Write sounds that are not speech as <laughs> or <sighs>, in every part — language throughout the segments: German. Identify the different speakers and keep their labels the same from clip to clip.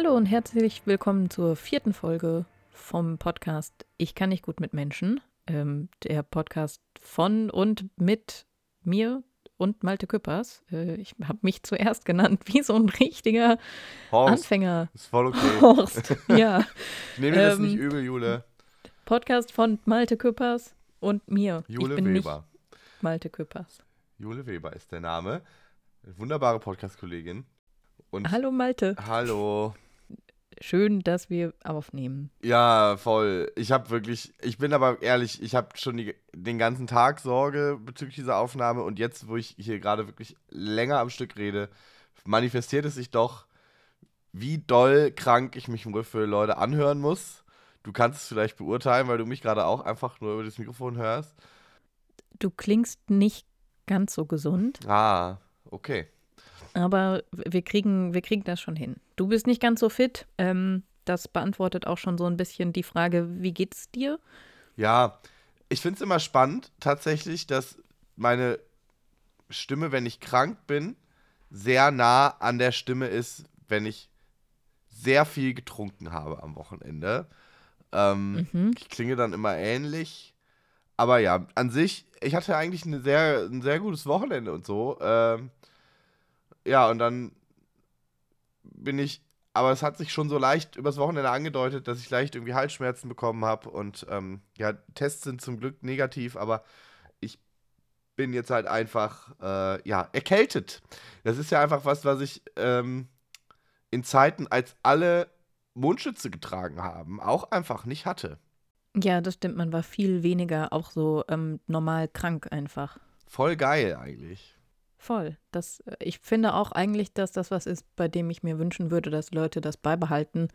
Speaker 1: Hallo und herzlich willkommen zur vierten Folge vom Podcast Ich kann nicht gut mit Menschen. Ähm, der Podcast von und mit mir und Malte Küppers. Äh, ich habe mich zuerst genannt wie so ein richtiger
Speaker 2: Horst,
Speaker 1: Anfänger.
Speaker 2: Ist voll okay.
Speaker 1: Horst, <laughs> ja.
Speaker 2: Ich nehme dir das
Speaker 1: Ähm,
Speaker 2: nicht übel, Jule.
Speaker 1: Podcast von Malte Küppers und mir.
Speaker 2: Jule Weber.
Speaker 1: Malte Küppers.
Speaker 2: Jule Weber ist der Name. Wunderbare Podcast-Kollegin. Und
Speaker 1: Hallo Malte.
Speaker 2: hallo.
Speaker 1: Schön, dass wir aufnehmen.
Speaker 2: Ja, voll. Ich habe wirklich, ich bin aber ehrlich, ich habe schon die, den ganzen Tag Sorge bezüglich dieser Aufnahme und jetzt, wo ich hier gerade wirklich länger am Stück rede, manifestiert es sich doch, wie doll krank ich mich wohl für Leute anhören muss. Du kannst es vielleicht beurteilen, weil du mich gerade auch einfach nur über das Mikrofon hörst.
Speaker 1: Du klingst nicht ganz so gesund.
Speaker 2: Ah, okay.
Speaker 1: Aber wir kriegen, wir kriegen das schon hin. Du bist nicht ganz so fit. Ähm, das beantwortet auch schon so ein bisschen die Frage, wie geht's dir?
Speaker 2: Ja, ich finde es immer spannend, tatsächlich, dass meine Stimme, wenn ich krank bin, sehr nah an der Stimme ist, wenn ich sehr viel getrunken habe am Wochenende. Ähm,
Speaker 1: Mhm.
Speaker 2: Ich klinge dann immer ähnlich. Aber ja, an sich, ich hatte eigentlich eine sehr, ein sehr gutes Wochenende und so. Ähm, ja, und dann bin ich, aber es hat sich schon so leicht übers Wochenende angedeutet, dass ich leicht irgendwie Halsschmerzen bekommen habe. Und ähm, ja, Tests sind zum Glück negativ, aber ich bin jetzt halt einfach, äh, ja, erkältet. Das ist ja einfach was, was ich ähm, in Zeiten, als alle Mundschütze getragen haben, auch einfach nicht hatte.
Speaker 1: Ja, das stimmt. Man war viel weniger auch so ähm, normal krank einfach.
Speaker 2: Voll geil eigentlich.
Speaker 1: Voll. Das, äh, ich finde auch eigentlich, dass das was ist, bei dem ich mir wünschen würde, dass Leute das beibehalten.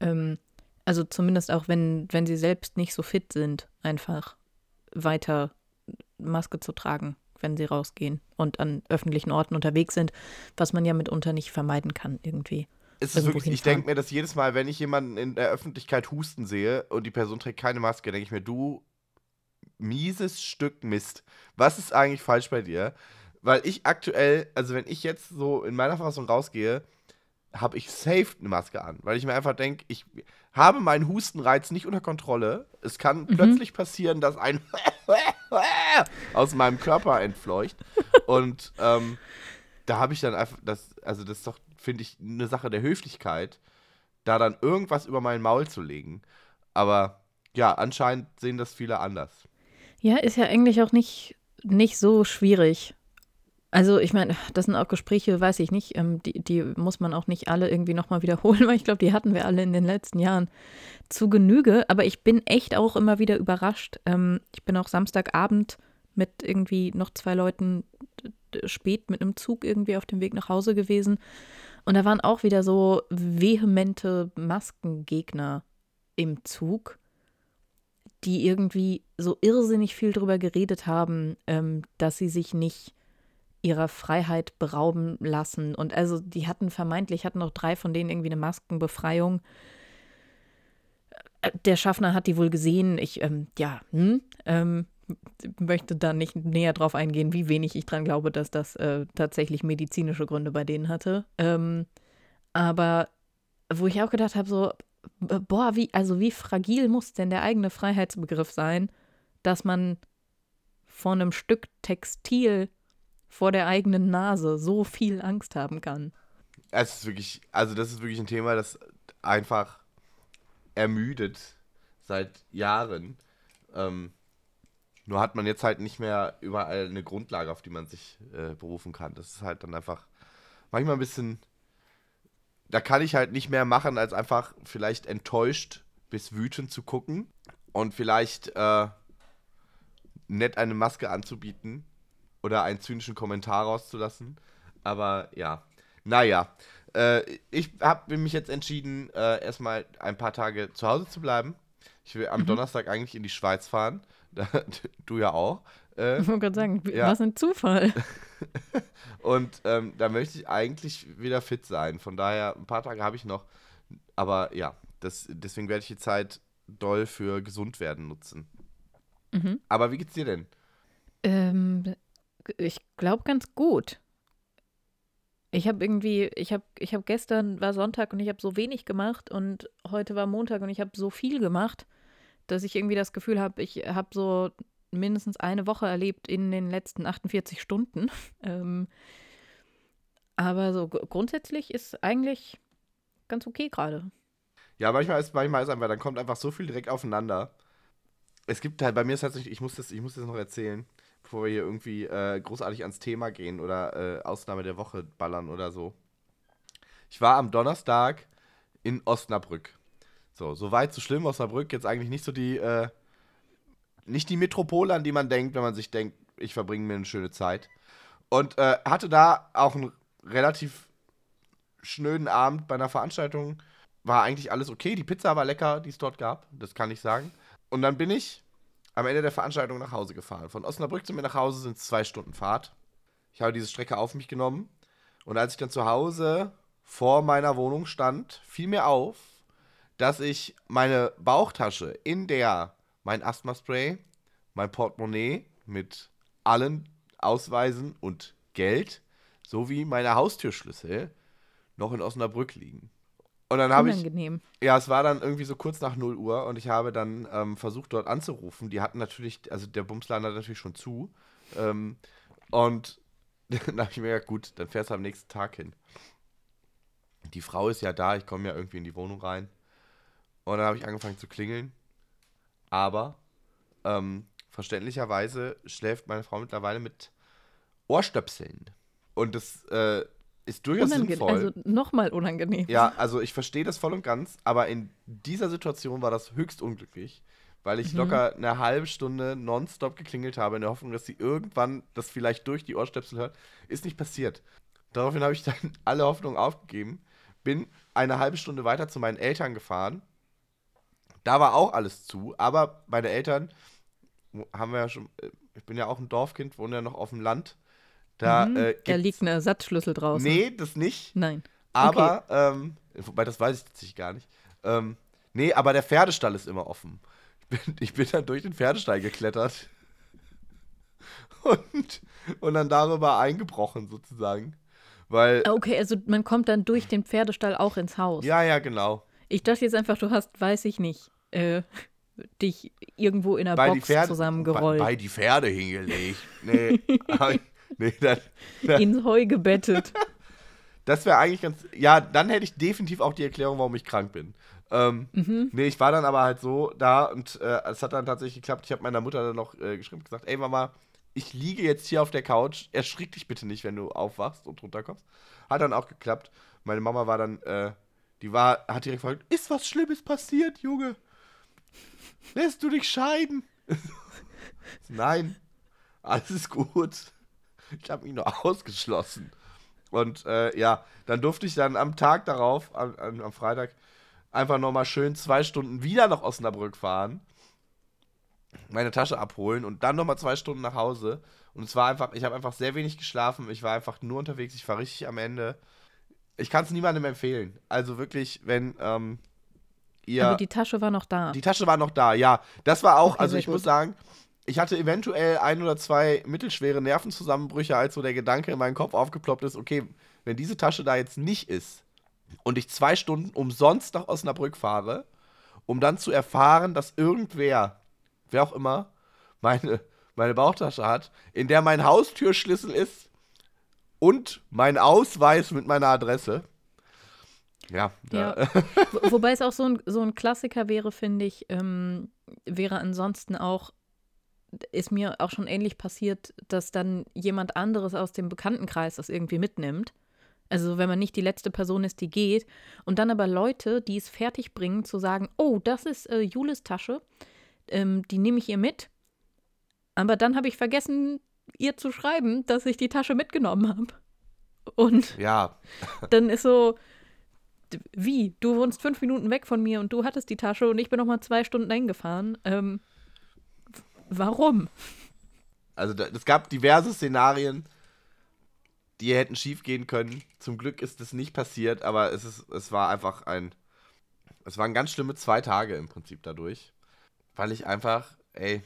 Speaker 1: Ähm, also zumindest auch, wenn, wenn sie selbst nicht so fit sind, einfach weiter Maske zu tragen, wenn sie rausgehen und an öffentlichen Orten unterwegs sind, was man ja mitunter nicht vermeiden kann irgendwie.
Speaker 2: Es ist wirklich, ich denke mir das jedes Mal, wenn ich jemanden in der Öffentlichkeit husten sehe und die Person trägt keine Maske, denke ich mir, du mieses Stück Mist. Was ist eigentlich falsch bei dir? Weil ich aktuell, also wenn ich jetzt so in meiner Verfassung rausgehe, habe ich safe eine Maske an, weil ich mir einfach denke, ich habe meinen Hustenreiz nicht unter Kontrolle. Es kann plötzlich passieren, dass ein <laughs> aus meinem Körper entfleucht. Und ähm, da habe ich dann einfach, das, also das ist doch, finde ich, eine Sache der Höflichkeit, da dann irgendwas über mein Maul zu legen. Aber ja, anscheinend sehen das viele anders.
Speaker 1: Ja, ist ja eigentlich auch nicht, nicht so schwierig. Also ich meine, das sind auch Gespräche, weiß ich nicht, ähm, die, die muss man auch nicht alle irgendwie nochmal wiederholen, <laughs> weil ich glaube, die hatten wir alle in den letzten Jahren zu Genüge. Aber ich bin echt auch immer wieder überrascht. Ähm, ich bin auch Samstagabend mit irgendwie noch zwei Leuten d- spät mit einem Zug irgendwie auf dem Weg nach Hause gewesen. Und da waren auch wieder so vehemente Maskengegner im Zug die irgendwie so irrsinnig viel drüber geredet haben, ähm, dass sie sich nicht ihrer Freiheit berauben lassen. Und also die hatten vermeintlich, hatten noch drei von denen irgendwie eine Maskenbefreiung. Äh, Der Schaffner hat die wohl gesehen. Ich, ähm, ja, hm, ähm, möchte da nicht näher drauf eingehen, wie wenig ich dran glaube, dass das äh, tatsächlich medizinische Gründe bei denen hatte. Ähm, aber wo ich auch gedacht habe, so, b- boah, wie, also wie fragil muss denn der eigene Freiheitsbegriff sein, dass man von einem Stück Textil vor der eigenen Nase so viel Angst haben kann.
Speaker 2: Es ist wirklich, also das ist wirklich ein Thema, das einfach ermüdet seit Jahren. Ähm, nur hat man jetzt halt nicht mehr überall eine Grundlage, auf die man sich äh, berufen kann. Das ist halt dann einfach manchmal ein bisschen. Da kann ich halt nicht mehr machen, als einfach vielleicht enttäuscht bis wütend zu gucken und vielleicht äh, nett eine Maske anzubieten oder einen zynischen Kommentar rauszulassen. Aber ja, naja. Äh, ich habe mich jetzt entschieden, äh, erstmal ein paar Tage zu Hause zu bleiben. Ich will am Donnerstag eigentlich in die Schweiz fahren. <laughs> Du ja auch. Äh,
Speaker 1: Ich wollte gerade sagen,
Speaker 2: Ja.
Speaker 1: was ein Zufall. <laughs> <laughs>
Speaker 2: und ähm, da möchte ich eigentlich wieder fit sein. Von daher, ein paar Tage habe ich noch. Aber ja, das, deswegen werde ich die Zeit doll für gesund werden nutzen.
Speaker 1: Mhm.
Speaker 2: Aber wie geht's dir denn?
Speaker 1: Ähm, ich glaube ganz gut. Ich habe irgendwie, ich habe, ich habe gestern war Sonntag und ich habe so wenig gemacht und heute war Montag und ich habe so viel gemacht, dass ich irgendwie das Gefühl habe, ich habe so mindestens eine Woche erlebt in den letzten 48 Stunden. <laughs> ähm, aber so grundsätzlich ist eigentlich ganz okay gerade.
Speaker 2: Ja, manchmal ist, manchmal ist einfach, dann kommt einfach so viel direkt aufeinander. Es gibt halt, bei mir ist tatsächlich, ich muss das, ich muss das noch erzählen, bevor wir hier irgendwie äh, großartig ans Thema gehen oder äh, Ausnahme der Woche ballern oder so. Ich war am Donnerstag in Osnabrück. So, so weit, so schlimm. Osnabrück jetzt eigentlich nicht so die, äh, nicht die Metropole, an die man denkt, wenn man sich denkt, ich verbringe mir eine schöne Zeit. Und äh, hatte da auch einen relativ schnöden Abend bei einer Veranstaltung. War eigentlich alles okay. Die Pizza war lecker, die es dort gab. Das kann ich sagen. Und dann bin ich am Ende der Veranstaltung nach Hause gefahren. Von Osnabrück zu mir nach Hause sind es zwei Stunden Fahrt. Ich habe diese Strecke auf mich genommen. Und als ich dann zu Hause vor meiner Wohnung stand, fiel mir auf, dass ich meine Bauchtasche, in der mein Asthma-Spray, mein Portemonnaie mit allen Ausweisen und Geld sowie meine Haustürschlüssel noch in Osnabrück liegen. Und dann habe ich. Ja, es war dann irgendwie so kurz nach 0 Uhr und ich habe dann ähm, versucht, dort anzurufen. Die hatten natürlich, also der Bumsladen hat natürlich schon zu. Ähm, und <laughs> dann habe ich mir gedacht, gut, dann fährst du am nächsten Tag hin. Die Frau ist ja da, ich komme ja irgendwie in die Wohnung rein. Und dann habe ich angefangen zu klingeln. Aber ähm, verständlicherweise schläft meine Frau mittlerweile mit Ohrstöpseln. Und das äh, ist durchaus Unange sinnvoll. Also
Speaker 1: nochmal unangenehm.
Speaker 2: Ja, also ich verstehe das voll und ganz, aber in dieser Situation war das höchst unglücklich, weil ich mhm. locker eine halbe Stunde nonstop geklingelt habe in der Hoffnung, dass sie irgendwann das vielleicht durch die Ohrstöpsel hört. Ist nicht passiert. Daraufhin habe ich dann <laughs> alle Hoffnung aufgegeben, bin eine halbe Stunde weiter zu meinen Eltern gefahren da war auch alles zu, aber meine Eltern haben wir ja schon, äh, ich bin ja auch ein Dorfkind, wohne ja noch auf dem Land. Da,
Speaker 1: mhm, äh, da liegt ein Ersatzschlüssel draußen.
Speaker 2: Nee, das nicht.
Speaker 1: Nein.
Speaker 2: Aber, okay. ähm, wobei das weiß ich tatsächlich gar nicht. Ähm, nee, aber der Pferdestall ist immer offen. Ich bin, ich bin dann durch den Pferdestall geklettert. Und, und dann darüber eingebrochen, sozusagen. Weil.
Speaker 1: Ah, okay, also man kommt dann durch den Pferdestall auch ins Haus.
Speaker 2: Ja, ja, genau.
Speaker 1: Ich dachte jetzt einfach, du hast, weiß ich nicht, äh, dich irgendwo in einer bei Box Pferde, zusammengerollt.
Speaker 2: Bei, bei, die Pferde hingelegt. Nee, <laughs> <laughs> nee dann,
Speaker 1: dann, Ins Heu gebettet. <laughs>
Speaker 2: Das wäre eigentlich ganz. Ja, dann hätte ich definitiv auch die Erklärung, warum ich krank bin. Ähm, mhm. Nee, ich war dann aber halt so da und äh, es hat dann tatsächlich geklappt. Ich habe meiner Mutter dann noch äh, geschrieben und gesagt: Ey, Mama, ich liege jetzt hier auf der Couch. Erschrick dich bitte nicht, wenn du aufwachst und runterkommst. Hat dann auch geklappt. Meine Mama war dann. Äh, die war, hat direkt gefragt, ist was Schlimmes passiert, Junge? Lässt du dich scheiden? <laughs> Nein, alles ist gut. <laughs> Ich habe ihn nur <laughs> ausgeschlossen. Und äh, ja, dann durfte ich dann am Tag darauf, am, am Freitag, einfach nochmal schön zwei Stunden wieder nach Osnabrück fahren, meine Tasche abholen und dann nochmal zwei Stunden nach Hause. Und es war einfach, ich habe einfach sehr wenig geschlafen. Ich war einfach nur unterwegs. Ich war richtig am Ende ich kann es niemandem empfehlen. Also wirklich, wenn ähm, ihr.
Speaker 1: Aber die Tasche war noch da.
Speaker 2: Die Tasche war noch da, ja. Das war auch, okay, also ich gut. muss sagen, ich hatte eventuell ein oder zwei mittelschwere Nervenzusammenbrüche, als so der Gedanke in meinen Kopf aufgeploppt ist, okay, wenn diese Tasche da jetzt nicht ist und ich zwei Stunden umsonst nach Osnabrück fahre, um dann zu erfahren, dass irgendwer, wer auch immer, meine, meine Bauchtasche hat, in der mein Haustürschlüssel ist, und mein Ausweis mit meiner Adresse. Ja.
Speaker 1: ja. <laughs> Wobei es auch so ein, so ein Klassiker wäre, finde ich, ähm, wäre ansonsten auch, ist mir auch schon ähnlich passiert, dass dann jemand anderes aus dem Bekanntenkreis das irgendwie mitnimmt. Also wenn man nicht die letzte Person ist, die geht. Und dann aber Leute, die es fertig bringen, zu sagen, oh, das ist äh, Julis Tasche, ähm, die nehme ich ihr mit. Aber dann habe ich vergessen, ihr zu schreiben, dass ich die Tasche mitgenommen habe. Und
Speaker 2: ja. <laughs>
Speaker 1: dann ist so, wie? Du wohnst fünf Minuten weg von mir und du hattest die Tasche und ich bin noch mal zwei Stunden eingefahren. Ähm, warum?
Speaker 2: Also es gab diverse Szenarien, die hätten schief gehen können. Zum Glück ist es nicht passiert, aber es, ist, es war einfach ein. Es waren ganz schlimme zwei Tage im Prinzip dadurch. Weil ich einfach, ey,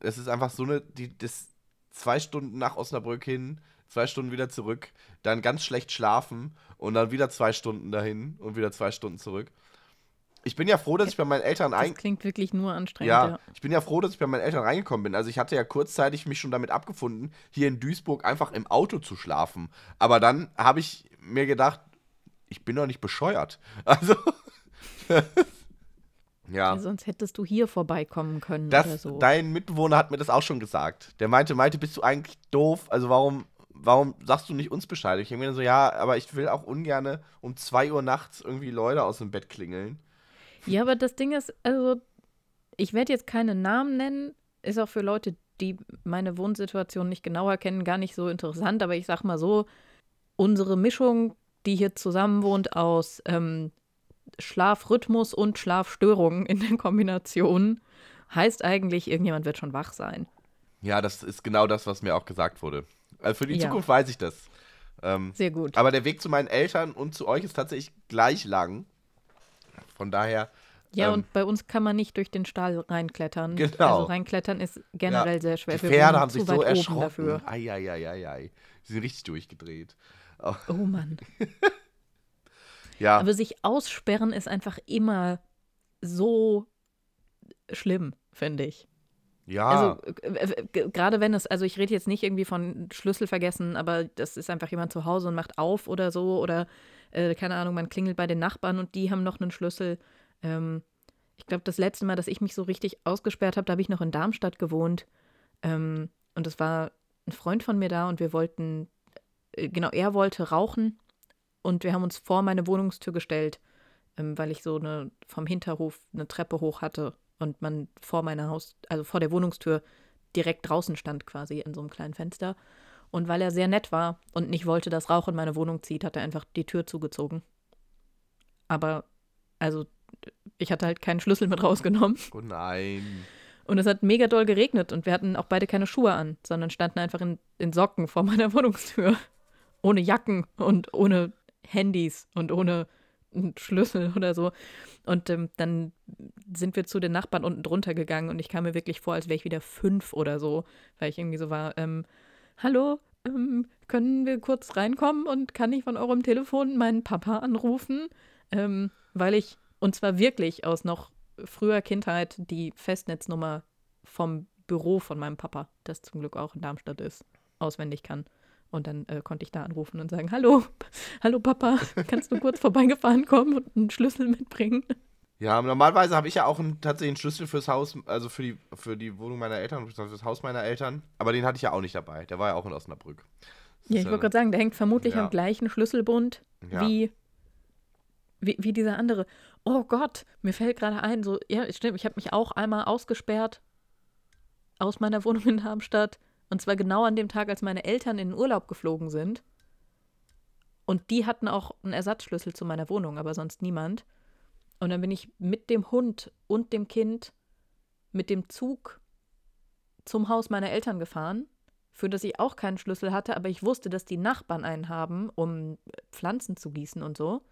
Speaker 2: es ist einfach so eine. Die, das, zwei Stunden nach Osnabrück hin, zwei Stunden wieder zurück, dann ganz schlecht schlafen und dann wieder zwei Stunden dahin und wieder zwei Stunden zurück. Ich bin ja froh, dass ich bei meinen Eltern
Speaker 1: Das klingt wirklich nur anstrengend.
Speaker 2: ja,
Speaker 1: Ja.
Speaker 2: ich bin ja froh, dass ich bei meinen Eltern reingekommen bin. Also ich hatte ja kurzzeitig mich schon damit abgefunden, hier in Duisburg einfach im Auto zu schlafen. Aber dann habe ich mir gedacht, ich bin doch nicht bescheuert. <laughs> Also <laughs> ja.
Speaker 1: Sonst hättest du hier vorbeikommen können
Speaker 2: Das,
Speaker 1: oder so.
Speaker 2: Dein Mitbewohner hat mir das auch schon gesagt. Der meinte, Malte, bist du eigentlich doof? Also warum, warum sagst du nicht uns Bescheid? Ich denke mir so, ja, aber ich will auch ungern um 2 Uhr nachts irgendwie Leute aus dem Bett klingeln.
Speaker 1: Ja, aber das Ding ist, also, ich werde jetzt keine Namen nennen, ist auch für Leute, die meine Wohnsituation nicht genauer kennen, gar nicht so interessant, aber ich sag mal so, unsere Mischung, die hier zusammen wohnt aus ähm, Schlafrhythmus und Schlafstörungen in der Kombination, heißt eigentlich, irgendjemand wird schon wach sein.
Speaker 2: Ja, das ist genau das, was mir auch gesagt wurde. Also für die
Speaker 1: Ja.
Speaker 2: Zukunft weiß ich das. Ähm,
Speaker 1: Sehr gut.
Speaker 2: aber der Weg zu meinen Eltern und zu euch ist tatsächlich gleich lang. Von daher,
Speaker 1: Ja,
Speaker 2: ähm,
Speaker 1: und bei uns kann man nicht durch den Stall reinklettern.
Speaker 2: Genau.
Speaker 1: Also reinklettern ist generell sehr schwer.
Speaker 2: die Pferde haben sich so erschrocken.
Speaker 1: Dafür.
Speaker 2: Eieieiei. Die sind richtig durchgedreht.
Speaker 1: Oh Mann. <laughs>
Speaker 2: Ja,
Speaker 1: Aber sich aussperren ist einfach immer so schlimm, finde ich.
Speaker 2: ja.
Speaker 1: Also äh, äh, gerade wenn es, also ich rede jetzt nicht irgendwie von Schlüssel vergessen, aber das ist einfach jemand zu Hause und macht auf oder so oder äh, keine Ahnung, man klingelt bei den Nachbarn und die haben noch einen Schlüssel. Ähm, ich glaube, das letzte Mal, dass ich mich so richtig ausgesperrt habe, da habe ich noch in Darmstadt gewohnt ähm, und es war ein Freund von mir da und wir wollten, äh, genau, er wollte rauchen und wir haben uns vor meine Wohnungstür gestellt, ähm, weil ich so eine vom Hinterhof eine Treppe hoch hatte und man vor meiner Haus, also vor der Wohnungstür direkt draußen stand quasi in so einem kleinen Fenster. Und weil er sehr nett war und nicht wollte, dass Rauch in meine Wohnung zieht, hat er einfach die Tür zugezogen. Aber, also, ich hatte halt keinen Schlüssel mit rausgenommen.
Speaker 2: oh nein.
Speaker 1: Und es hat mega doll geregnet und wir hatten auch beide keine Schuhe an, sondern standen einfach in, in Socken vor meiner <laughs> Wohnungstür. Ohne Jacken und ohne Handys und ohne Schlüssel oder so. Und ähm, dann sind wir zu den Nachbarn unten drunter gegangen und ich kam mir wirklich vor, als wäre ich wieder fünf oder so, weil ich irgendwie so war, ähm, hallo, ähm, können wir kurz reinkommen und kann ich von eurem Telefon meinen Papa anrufen? Ähm, weil ich, und zwar wirklich aus noch früher Kindheit, die Festnetznummer vom Büro von meinem Papa, das zum Glück auch in Darmstadt ist, auswendig kann. Und dann äh, konnte ich da anrufen und sagen, hallo, <laughs> hallo Papa, kannst du kurz vorbeigefahren kommen und einen Schlüssel mitbringen?
Speaker 2: Ja, normalerweise habe ich ja auch einen, tatsächlich einen Schlüssel fürs Haus, also für die, für die Wohnung meiner Eltern, für das Haus meiner Eltern. Aber den hatte ich ja auch nicht dabei. Der war ja auch in Osnabrück. Das
Speaker 1: Ja, ich wollte gerade sagen, der hängt vermutlich
Speaker 2: Ja.
Speaker 1: am gleichen Schlüsselbund
Speaker 2: Ja.
Speaker 1: wie, wie, wie dieser andere. Oh Gott, mir fällt gerade ein, so, ja, stimmt, ich habe mich auch einmal ausgesperrt aus meiner Wohnung in Darmstadt. Und zwar genau an dem Tag, als meine Eltern in den Urlaub geflogen sind. Und die hatten auch einen Ersatzschlüssel zu meiner Wohnung, aber sonst niemand. Und dann bin ich mit dem Hund und dem Kind mit dem Zug zum Haus meiner Eltern gefahren, für das ich auch keinen Schlüssel hatte, aber ich wusste, dass die Nachbarn einen haben, um Pflanzen zu gießen und so.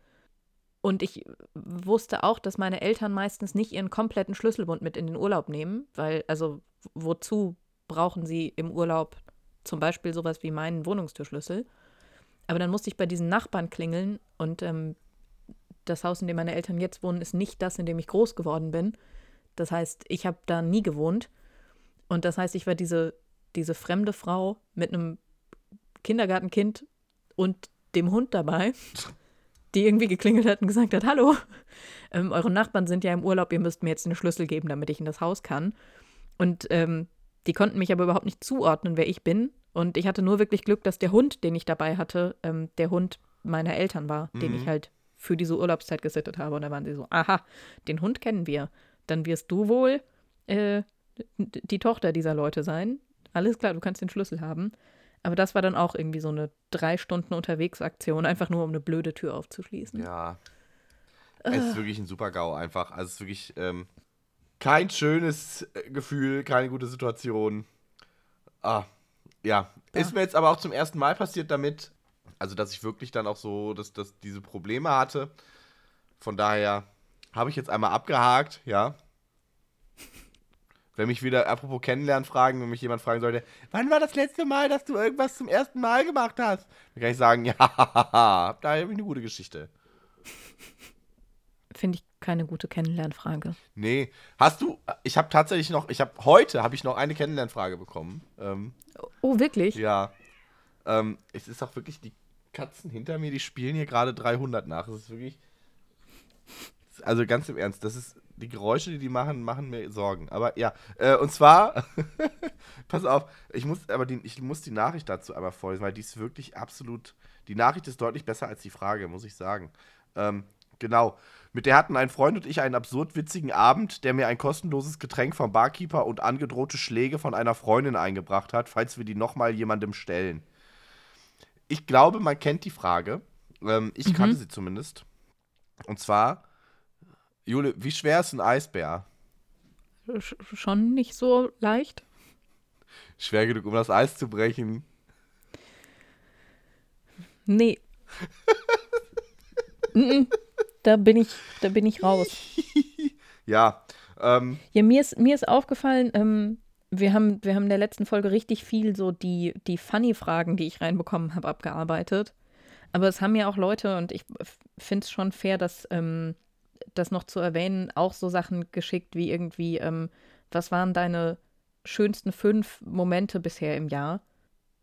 Speaker 1: Und ich wusste auch, dass meine Eltern meistens nicht ihren kompletten Schlüsselbund mit in den Urlaub nehmen, weil, also, wozu brauchen sie im Urlaub zum Beispiel sowas wie meinen Wohnungstürschlüssel? Aber dann musste ich bei diesen Nachbarn klingeln und ähm, das Haus, in dem meine Eltern jetzt wohnen, ist nicht das, in dem ich groß geworden bin. Das heißt, ich habe da nie gewohnt. Und das heißt, ich war diese, diese fremde Frau mit einem Kindergartenkind und dem Hund dabei, <laughs> die irgendwie geklingelt hat und gesagt hat, hallo, ähm, eure Nachbarn sind ja im Urlaub, ihr müsst mir jetzt einen Schlüssel geben, damit ich in das Haus kann. Und ähm, die konnten mich aber überhaupt nicht zuordnen, wer ich bin. Und ich hatte nur wirklich Glück, dass der Hund, den ich dabei hatte, ähm, der Hund meiner Eltern war, den
Speaker 2: Mhm.
Speaker 1: ich halt für diese Urlaubszeit gesittet habe. Und da waren sie so, aha, den Hund kennen wir. Dann wirst du wohl äh, die Tochter dieser Leute sein. Alles klar, du kannst den Schlüssel haben. Aber das war dann auch irgendwie so eine drei Stunden Unterwegsaktion, einfach nur um eine blöde Tür aufzuschließen.
Speaker 2: Ja. Es ist wirklich ein super GAU einfach. Also es ist wirklich ähm, kein schönes äh, Gefühl, keine gute Situation. Ah, ja. Ist mir jetzt aber auch zum ersten Mal passiert damit, also dass ich wirklich dann auch so, dass, dass diese Probleme hatte. Von daher habe ich jetzt einmal abgehakt, ja. Wenn mich wieder, apropos Kennenlernen fragen, wenn mich jemand fragen sollte, wann war das letzte Mal, dass du irgendwas zum ersten Mal gemacht hast? Dann kann ich sagen, <laughs> ja, da habe ich eine gute Geschichte.
Speaker 1: Finde ich keine gute Kennenlernfrage.
Speaker 2: Nee. Hast du, ich habe tatsächlich noch, ich habe, heute habe ich noch eine Kennenlernfrage bekommen. Ähm,
Speaker 1: Oh, wirklich?
Speaker 2: ja. Ähm, es ist auch wirklich, die Katzen hinter mir, die spielen hier gerade 300 nach. Es ist wirklich, also ganz im Ernst, das ist, die Geräusche, die die machen, machen mir Sorgen. Aber ja, äh, und zwar, <laughs> pass auf, ich muss, aber die, ich muss die Nachricht dazu einmal vorlesen, weil die ist wirklich absolut, die Nachricht ist deutlich besser als die Frage, muss ich sagen. Ähm, genau. Mit der hatten ein Freund und ich einen absurd witzigen Abend, der mir ein kostenloses Getränk vom Barkeeper und angedrohte Schläge von einer Freundin eingebracht hat, falls wir die nochmal jemandem stellen. Ich glaube, man kennt die Frage. Ähm, ich
Speaker 1: Mhm.
Speaker 2: kannte sie zumindest. Und zwar, Jule, wie schwer ist ein Eisbär?
Speaker 1: Sch schon nicht so leicht?
Speaker 2: Schwer genug, um das Eis zu brechen.
Speaker 1: Nee. <laughs> Mhm. da bin ich, da bin ich raus. <laughs>
Speaker 2: Ja, ähm,
Speaker 1: Ja, mir ist, mir ist aufgefallen, ähm, wir haben, wir haben in der letzten Folge richtig viel so die, die Funny-Fragen, die ich reinbekommen habe, abgearbeitet. Aber es haben ja auch Leute, und ich finde es schon fair, dass ähm, das noch zu erwähnen, auch so Sachen geschickt wie irgendwie, ähm, was waren deine schönsten fünf Momente bisher im Jahr?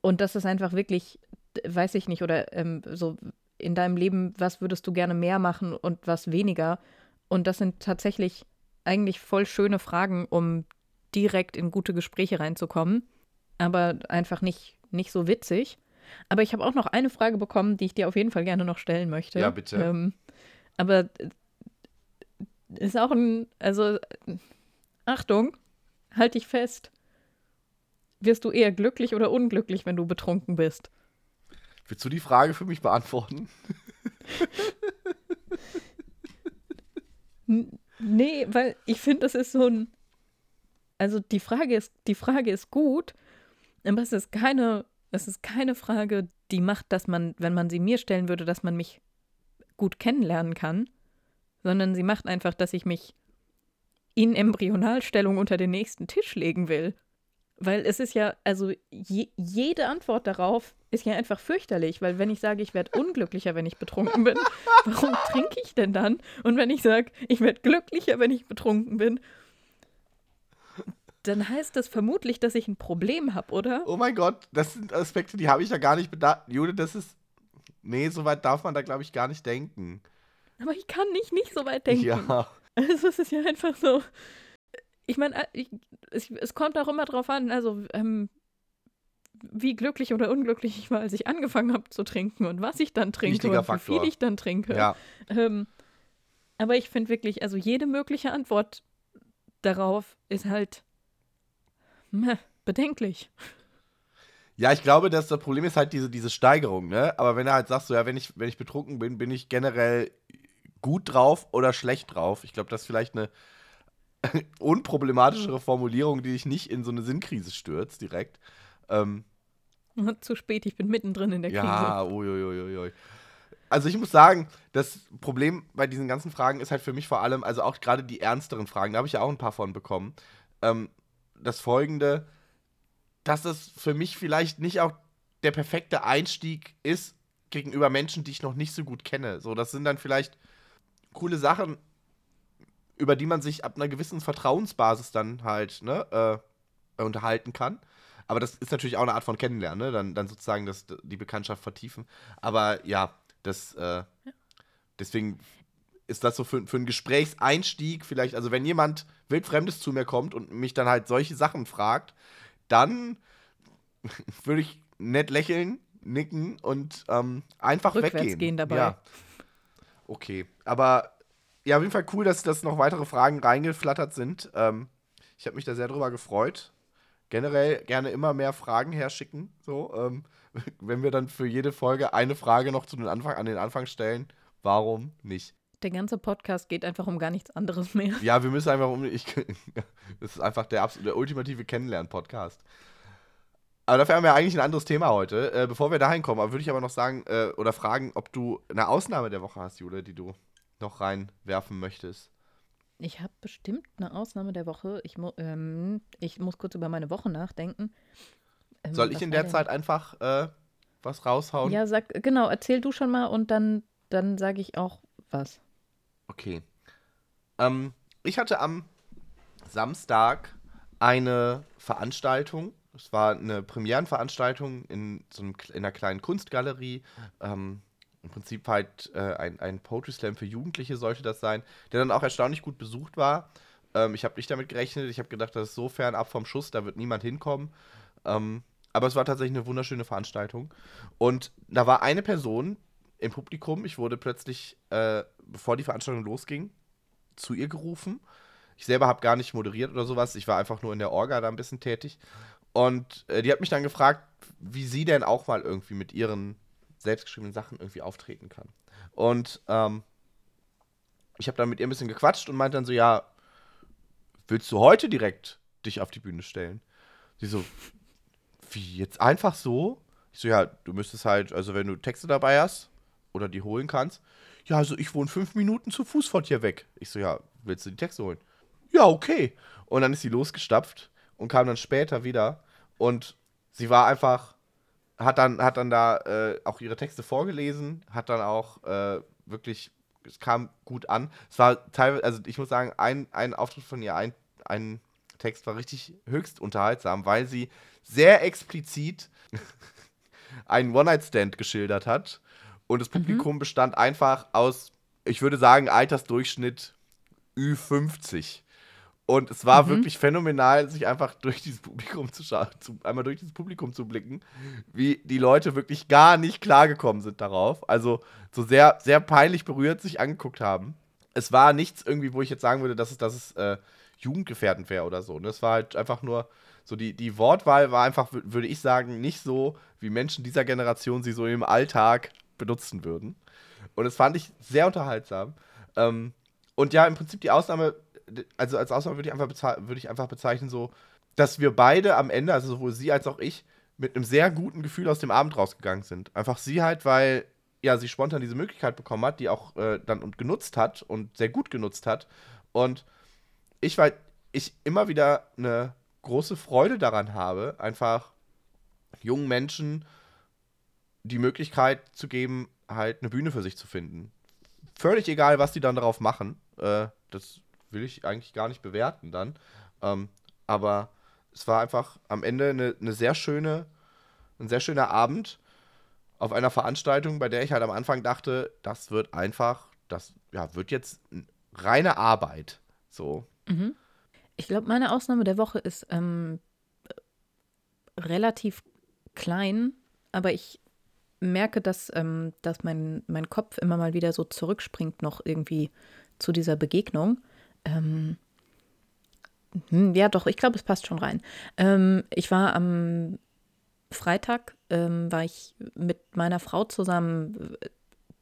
Speaker 1: Und das ist einfach wirklich, weiß ich nicht, oder ähm, so in deinem Leben, was würdest du gerne mehr machen und was weniger? Und das sind tatsächlich eigentlich voll schöne Fragen, um direkt in gute Gespräche reinzukommen, aber einfach nicht, nicht so witzig. Aber ich habe auch noch eine Frage bekommen, die ich dir auf jeden Fall gerne noch stellen möchte.
Speaker 2: Ja, bitte.
Speaker 1: Ähm, aber äh, ist auch ein, also äh, Achtung, halt dich fest. Wirst du eher glücklich oder unglücklich, wenn du betrunken bist?
Speaker 2: willst du die Frage für mich beantworten? <laughs>
Speaker 1: Nee, weil ich finde, das ist so ein. Also die Frage ist, die Frage ist gut, aber es ist keine, es ist keine Frage, die macht, dass man, wenn man sie mir stellen würde, dass man mich gut kennenlernen kann, sondern sie macht einfach, dass ich mich in Embryonalstellung unter den nächsten Tisch legen will. Weil es ist ja, also je, jede Antwort darauf ist ja einfach fürchterlich, weil wenn ich sage, ich werde unglücklicher, wenn ich betrunken bin, <laughs> warum trinke ich denn dann? Und wenn ich sage, ich werde glücklicher, wenn ich betrunken bin, dann heißt das vermutlich, dass ich ein Problem habe, oder?
Speaker 2: Oh mein Gott, das sind Aspekte, die habe ich ja gar nicht bedacht. Jule, das ist. Nee, so weit darf man da, glaube ich, gar nicht denken.
Speaker 1: Aber ich kann nicht, nicht so weit denken.
Speaker 2: Ja.
Speaker 1: Also es ist ja einfach so. Ich meine, äh, es, es kommt auch immer drauf an, also ähm, wie glücklich oder unglücklich ich war, als ich angefangen habe zu trinken und was ich dann trinke
Speaker 2: Wichtiger
Speaker 1: und wie
Speaker 2: Faktor.
Speaker 1: viel ich dann trinke.
Speaker 2: Ja.
Speaker 1: Ähm, aber ich finde wirklich, also jede mögliche Antwort darauf ist halt meh, bedenklich.
Speaker 2: Ja, ich glaube, dass das Problem ist halt diese, diese Steigerung, ne? Aber wenn du halt sagst, so, ja, wenn ich, wenn ich betrunken bin, bin ich generell gut drauf oder schlecht drauf. Ich glaube, das ist vielleicht eine <laughs> unproblematischere Formulierung, die dich nicht in so eine Sinnkrise stürzt direkt. Ähm, <laughs>
Speaker 1: Zu spät, ich bin mittendrin in der Krise.
Speaker 2: ja, uiuiuiui. Also ich muss sagen, das Problem bei diesen ganzen Fragen ist halt für mich vor allem, also auch gerade die ernsteren Fragen, da habe ich ja auch ein paar von bekommen. Ähm, das folgende, dass es für mich vielleicht nicht auch der perfekte Einstieg ist gegenüber Menschen, die ich noch nicht so gut kenne. So, das sind dann vielleicht coole Sachen, über die man sich ab einer gewissen Vertrauensbasis dann halt ne, äh, unterhalten kann. Aber das ist natürlich auch eine Art von Kennenlernen, ne? dann, dann sozusagen das, die Bekanntschaft vertiefen. Aber ja, das, äh, deswegen ist das so für, für einen Gesprächseinstieg vielleicht, also wenn jemand wildfremdes zu mir kommt und mich dann halt solche Sachen fragt, dann <laughs> würde ich nett lächeln, nicken und ähm, einfach
Speaker 1: Rückwärts
Speaker 2: weggehen.
Speaker 1: gehen dabei.
Speaker 2: Ja. Okay, aber ja, auf jeden Fall cool, dass, dass noch weitere Fragen reingeflattert sind. Ähm, ich habe mich da sehr drüber gefreut. Generell gerne immer mehr Fragen herschicken. So, ähm, <laughs> wenn wir dann für jede Folge eine Frage noch zu den Anfang, an den Anfang stellen, warum nicht?
Speaker 1: Der ganze Podcast geht einfach um gar nichts anderes mehr.
Speaker 2: Ja, wir müssen einfach um. Ich, <laughs> das ist einfach der, der ultimative Kennenlernen-Podcast. Aber dafür haben wir eigentlich ein anderes Thema heute. Äh, bevor wir dahin kommen, würde ich aber noch sagen äh, oder fragen, ob du eine Ausnahme der Woche hast, Jule, die du noch reinwerfen möchtest.
Speaker 1: ich habe bestimmt eine Ausnahme der Woche. Ich, mu ähm, ich muss kurz über meine Woche nachdenken.
Speaker 2: Ähm, Soll ich in der Zeit einfach äh, was raushauen?
Speaker 1: Ja, sag, genau, erzähl du schon mal und dann, dann sage ich auch was.
Speaker 2: Okay. Ähm, ich hatte am Samstag eine Veranstaltung. Es war eine Premierenveranstaltung in so einem, in einer kleinen Kunstgalerie. Ähm, Im Prinzip halt äh, ein, ein Poetry Slam für Jugendliche sollte das sein, der dann auch erstaunlich gut besucht war. Ähm, ich habe nicht damit gerechnet. Ich habe gedacht, das ist so fern ab vom Schuss, da wird niemand hinkommen. Ähm, aber es war tatsächlich eine wunderschöne Veranstaltung. Und da war eine Person im Publikum. Ich wurde plötzlich, äh, bevor die Veranstaltung losging, zu ihr gerufen. Ich selber habe gar nicht moderiert oder sowas. Ich war einfach nur in der Orga da ein bisschen tätig. Und äh, die hat mich dann gefragt, wie sie denn auch mal irgendwie mit ihren selbstgeschriebenen Sachen irgendwie auftreten kann. Und ähm, ich habe dann mit ihr ein bisschen gequatscht und meinte dann so, ja, willst du heute direkt dich auf die Bühne stellen? Sie so, wie jetzt einfach so? Ich so, ja, du müsstest halt, also wenn du Texte dabei hast oder die holen kannst, ja, also ich wohne fünf Minuten zu Fuß von hier weg. Ich so, ja, willst du die Texte holen? Ja, okay. Und dann ist sie losgestapft und kam dann später wieder. Und sie war einfach, hat dann, hat dann da äh, auch ihre Texte vorgelesen, hat dann auch äh, wirklich, es kam gut an. Es war teilweise, also ich muss sagen, ein, ein Auftritt von ihr, ein, ein Text war richtig höchst unterhaltsam, weil sie sehr explizit <laughs> einen One-Night-Stand geschildert hat und das mhm. Publikum mhm. bestand einfach aus, ich würde sagen, Altersdurchschnitt Ü50. Und es war mhm. wirklich phänomenal, sich einfach durch dieses Publikum zu schauen, einmal durch dieses Publikum zu blicken, wie die Leute wirklich gar nicht klargekommen sind darauf. Also so sehr, sehr peinlich berührt sich angeguckt haben. Es war nichts irgendwie, wo ich jetzt sagen würde, dass es, dass es äh, jugendgefährdend wäre oder so. Ne? Es war halt einfach nur so, die, die Wortwahl war einfach, würde ich sagen, nicht so, wie Menschen dieser Generation sie so im Alltag benutzen würden. Und das fand ich sehr unterhaltsam. Ähm, und ja, im Prinzip die Ausnahme, also als Ausnahme würde ich, einfach würde ich einfach bezeichnen, so, dass wir beide am Ende, also sowohl sie als auch ich, mit einem sehr guten Gefühl aus dem Abend rausgegangen sind. Einfach sie halt, weil ja, sie spontan diese Möglichkeit bekommen hat, die auch äh, dann genutzt hat und sehr gut genutzt hat. Und ich, weil ich immer wieder eine große Freude daran habe, einfach jungen Menschen die Möglichkeit zu geben, halt eine Bühne für sich zu finden. Völlig egal, was die dann darauf machen. Äh, das will ich eigentlich gar nicht bewerten dann. Ähm, aber es war einfach am Ende eine, eine sehr schöne, ein sehr schöner Abend auf einer Veranstaltung, bei der ich halt am Anfang dachte, das wird einfach, das ja, wird jetzt reine Arbeit. So.
Speaker 1: Mhm. Ich glaube, meine Ausnahme der Woche ist ähm, relativ klein, aber ich merke, dass, ähm, dass mein, mein Kopf immer mal wieder so zurückspringt, noch irgendwie zu dieser Begegnung. Ähm, hm, ja, doch, ich glaube, es passt schon rein. Ähm, ich war am Freitag, ähm, war ich mit meiner Frau zusammen, äh,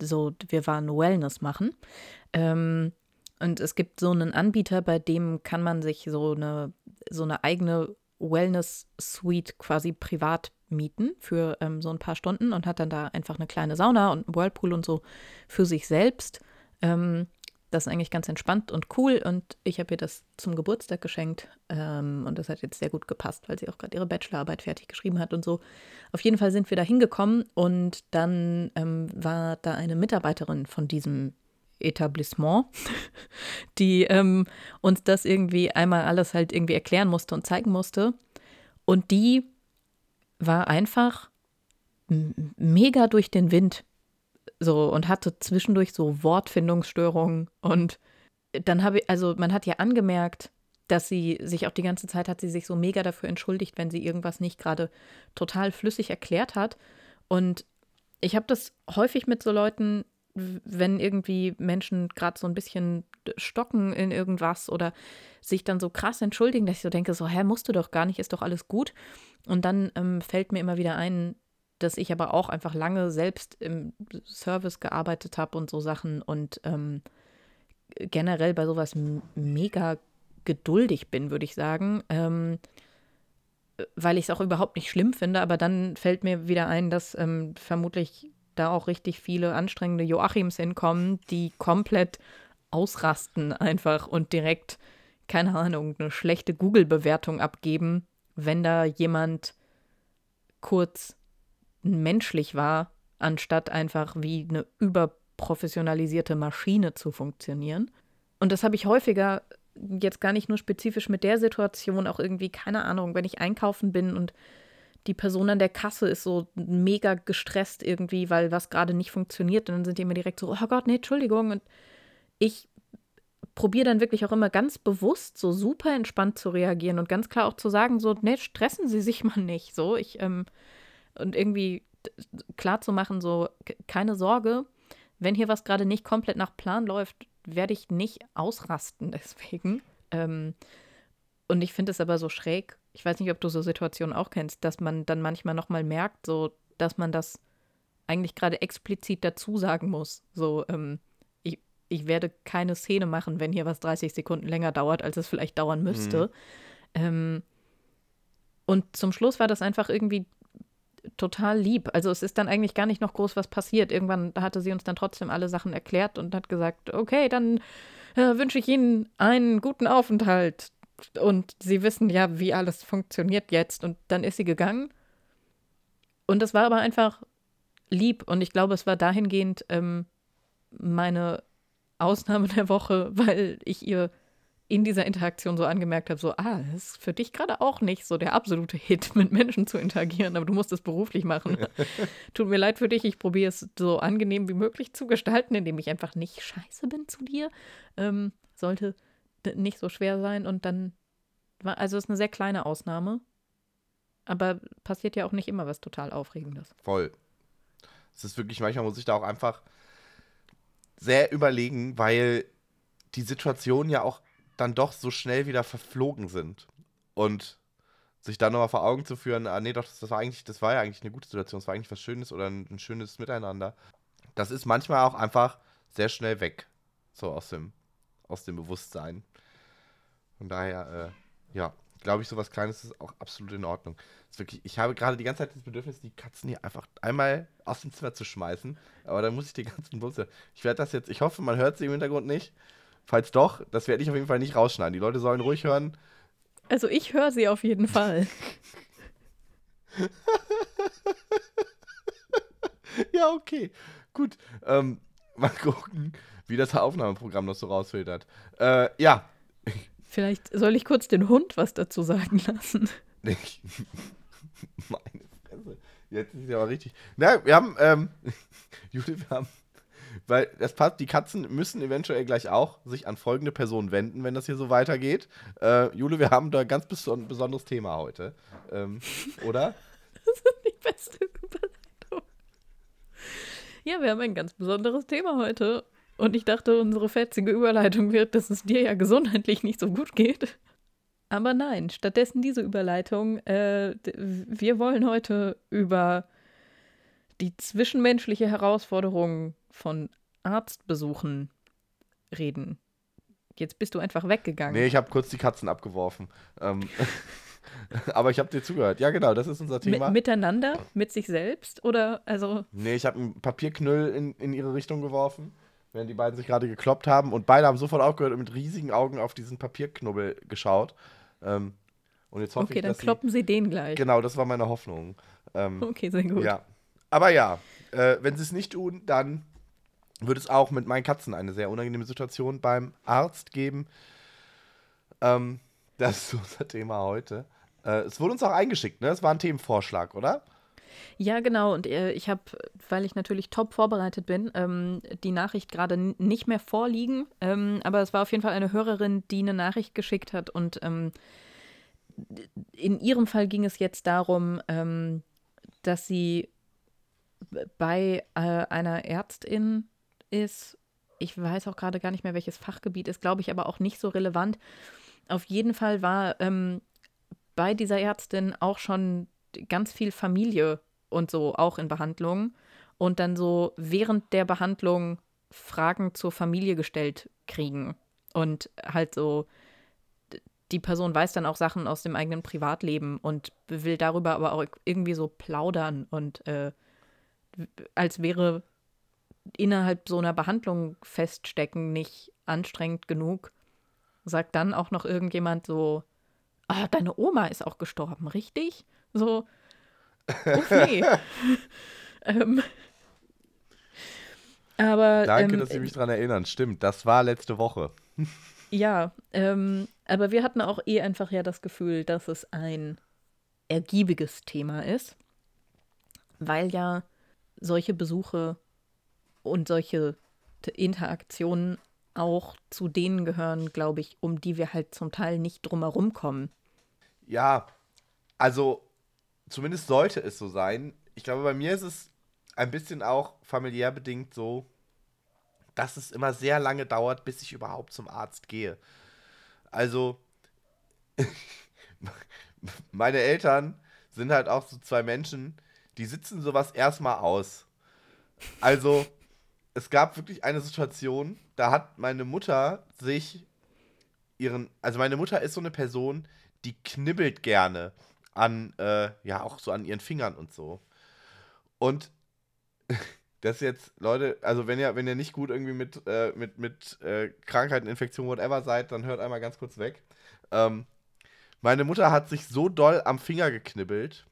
Speaker 1: so, wir waren Wellness machen. Ähm, und es gibt so einen Anbieter, bei dem kann man sich so eine, so eine eigene Wellness-Suite quasi privat mieten für ähm, so ein paar Stunden und hat dann da einfach eine kleine Sauna und einen Whirlpool und so für sich selbst. Ähm, das ist eigentlich ganz entspannt und cool und ich habe ihr das zum Geburtstag geschenkt ähm, und das hat jetzt sehr gut gepasst, weil sie auch gerade ihre Bachelorarbeit fertig geschrieben hat und so. Auf jeden Fall sind wir da hingekommen und dann ähm, war da eine Mitarbeiterin von diesem Etablissement, <laughs> die ähm, uns das irgendwie einmal alles halt irgendwie erklären musste und zeigen musste. Und die war einfach mega durch den Wind so und hatte zwischendurch so Wortfindungsstörungen und dann habe ich, also man hat ja angemerkt, dass sie sich auch die ganze Zeit hat sie sich so mega dafür entschuldigt, wenn sie irgendwas nicht gerade total flüssig erklärt hat. Und ich habe das häufig mit so Leuten, wenn irgendwie Menschen gerade so ein bisschen stocken in irgendwas oder sich dann so krass entschuldigen, dass ich so denke, so, hä, musst du doch gar nicht, ist doch alles gut. Und dann ähm, fällt mir immer wieder ein, dass ich aber auch einfach lange selbst im Service gearbeitet habe und so Sachen und ähm, generell bei sowas mega geduldig bin, würde ich sagen. Ähm, weil ich es auch überhaupt nicht schlimm finde, aber dann fällt mir wieder ein, dass ähm, vermutlich da auch richtig viele anstrengende Joachims hinkommen, die komplett ausrasten einfach und direkt, keine Ahnung, eine schlechte Google-Bewertung abgeben, wenn da jemand kurz menschlich war, anstatt einfach wie eine überprofessionalisierte Maschine zu funktionieren. Und das habe ich häufiger, jetzt gar nicht nur spezifisch mit der Situation, auch irgendwie, keine Ahnung, wenn ich einkaufen bin und die Person an der Kasse ist so mega gestresst irgendwie, weil was gerade nicht funktioniert. Und dann sind die immer direkt so, oh Gott, nee, Entschuldigung. Und ich probiere dann wirklich auch immer ganz bewusst so super entspannt zu reagieren und ganz klar auch zu sagen, so, nee, stressen Sie sich <laughs> mal nicht. So, ich, ähm, und irgendwie klar zu machen, so, keine Sorge, wenn hier was gerade nicht komplett nach Plan läuft, werde ich nicht ausrasten <laughs> deswegen. Ähm, und ich finde es aber so schräg, ich weiß nicht, ob du so Situationen auch kennst, dass man dann manchmal nochmal merkt, so, dass man das eigentlich gerade explizit dazu sagen muss. So, ähm, ich, werde keine Szene machen, wenn hier was 30 Sekunden länger dauert, als es vielleicht dauern müsste. Mhm. Ähm, und zum Schluss war das einfach irgendwie total lieb. Also es ist dann eigentlich gar nicht noch groß was passiert. Irgendwann hatte sie uns dann trotzdem alle Sachen erklärt und hat gesagt, okay, dann äh, wünsche ich Ihnen einen guten Aufenthalt. Und sie wissen ja, wie alles funktioniert jetzt. Und dann ist sie gegangen. Und das war aber einfach lieb. Und ich glaube, es war dahingehend ähm, meine Ausnahme der Woche, <laughs> weil ich ihr in dieser Interaktion so angemerkt habe, so, ah, das ist für dich gerade auch nicht so der absolute Hit, <laughs> mit Menschen zu interagieren, aber du musst es beruflich machen. <laughs> Tut mir leid für dich, ich probiere es so angenehm wie möglich zu gestalten, indem ich einfach nicht scheiße bin zu dir. Ähm, sollte nicht so schwer sein und dann war, also es ist eine sehr kleine Ausnahme, aber passiert ja auch nicht immer was total Aufregendes.
Speaker 2: Voll. Es ist wirklich, manchmal muss ich da auch einfach sehr überlegen, weil die Situation ja auch dann doch so schnell wieder verflogen sind. Und sich dann nochmal vor Augen zu führen, ah nee, doch, das, das, war eigentlich, das war ja eigentlich eine gute Situation, das war eigentlich was Schönes oder ein, ein schönes Miteinander. Das ist manchmal auch einfach sehr schnell weg. So aus dem, aus dem Bewusstsein. Von daher, äh, ja, glaube ich, sowas Kleines ist auch absolut in Ordnung. Wirklich, ich habe gerade die ganze Zeit das Bedürfnis, die Katzen hier einfach einmal aus dem Zimmer zu schmeißen. Aber dann muss ich die ganzen Bums. Ich werde das jetzt, ich hoffe, man hört sie im Hintergrund nicht. Falls doch, das werde ich auf jeden Fall nicht rausschneiden. Die Leute sollen ruhig hören.
Speaker 1: Also ich höre sie auf jeden Fall. <laughs>
Speaker 2: ja, okay. Gut. Ähm, mal gucken, wie das Aufnahmeprogramm noch so rausfiltert. Äh, ja.
Speaker 1: Vielleicht soll ich kurz den Hund was dazu sagen lassen. <laughs>
Speaker 2: Meine Fresse. Jetzt ist ja aber richtig. Na, wir haben, ähm, <laughs> Judith, wir haben weil das passt, die Katzen müssen eventuell gleich auch sich an folgende Person wenden, wenn das hier so weitergeht. Äh, Jule, wir haben da ein ganz beson besonderes Thema heute. Ähm, <laughs> oder?
Speaker 1: Das ist die beste Überleitung. Ja, wir haben ein ganz besonderes Thema heute. Und ich dachte, unsere fetzige Überleitung wird, dass es dir ja gesundheitlich nicht so gut geht. Aber nein, stattdessen diese Überleitung. Äh, wir wollen heute über die zwischenmenschliche Herausforderung von Arztbesuchen reden. Jetzt bist du einfach weggegangen.
Speaker 2: Nee, ich habe kurz die Katzen abgeworfen. Ähm, <laughs> aber ich habe dir zugehört. Ja, genau, das ist unser Thema.
Speaker 1: M miteinander? Mit sich selbst? Oder also.
Speaker 2: Nee, ich habe einen Papierknüll in, in ihre Richtung geworfen, während die beiden sich gerade gekloppt haben. Und beide haben sofort aufgehört und mit riesigen Augen auf diesen Papierknubbel geschaut. Ähm, und jetzt hoffe
Speaker 1: okay,
Speaker 2: ich,
Speaker 1: dann kloppen sie, sie den gleich.
Speaker 2: Genau, das war meine Hoffnung. Ähm,
Speaker 1: okay, sehr gut.
Speaker 2: Ja. Aber ja, äh, wenn sie es nicht tun, dann wird es auch mit meinen Katzen eine sehr unangenehme Situation beim Arzt geben. Ähm, das ist unser Thema heute. Äh, es wurde uns auch eingeschickt, ne? Es war ein Themenvorschlag, oder?
Speaker 1: Ja, genau. Und äh, ich habe, weil ich natürlich top vorbereitet bin, ähm, die Nachricht gerade nicht mehr vorliegen. Ähm, aber es war auf jeden Fall eine Hörerin, die eine Nachricht geschickt hat. Und ähm, in ihrem Fall ging es jetzt darum, ähm, dass sie bei äh, einer Ärztin ist. Ich weiß auch gerade gar nicht mehr, welches Fachgebiet ist, glaube ich, aber auch nicht so relevant. Auf jeden Fall war ähm, bei dieser Ärztin auch schon ganz viel Familie und so auch in Behandlung und dann so während der Behandlung Fragen zur Familie gestellt kriegen und halt so die Person weiß dann auch Sachen aus dem eigenen Privatleben und will darüber aber auch irgendwie so plaudern und äh, als wäre innerhalb so einer Behandlung feststecken nicht anstrengend genug, sagt dann auch noch irgendjemand so, ah, deine Oma ist auch gestorben, richtig? So, uff, <laughs> nee. ähm, aber,
Speaker 2: Danke,
Speaker 1: ähm,
Speaker 2: dass Sie mich daran erinnern. Stimmt, das war letzte Woche. <laughs>
Speaker 1: Ja, ähm, aber wir hatten auch eh einfach ja das Gefühl, dass es ein ergiebiges Thema ist, weil ja solche Besuche und solche Interaktionen auch zu denen gehören, glaube ich, um die wir halt zum Teil nicht drumherum kommen.
Speaker 2: Ja, also zumindest sollte es so sein. Ich glaube, bei mir ist es ein bisschen auch familiär bedingt so, dass es immer sehr lange dauert, bis ich überhaupt zum Arzt gehe. Also, <laughs> meine Eltern sind halt auch so zwei Menschen, die sitzen sowas erstmal aus. Also, es gab wirklich eine Situation, da hat meine Mutter sich ihren, also meine Mutter ist so eine Person, die knibbelt gerne an, äh, ja, auch so an ihren Fingern und so. Und <laughs> das jetzt, Leute, also wenn ihr, wenn ihr nicht gut irgendwie mit, äh, mit, mit äh, Krankheiten, Infektionen, whatever seid, dann hört einmal ganz kurz weg. Ähm, meine Mutter hat sich so doll am Finger geknibbelt,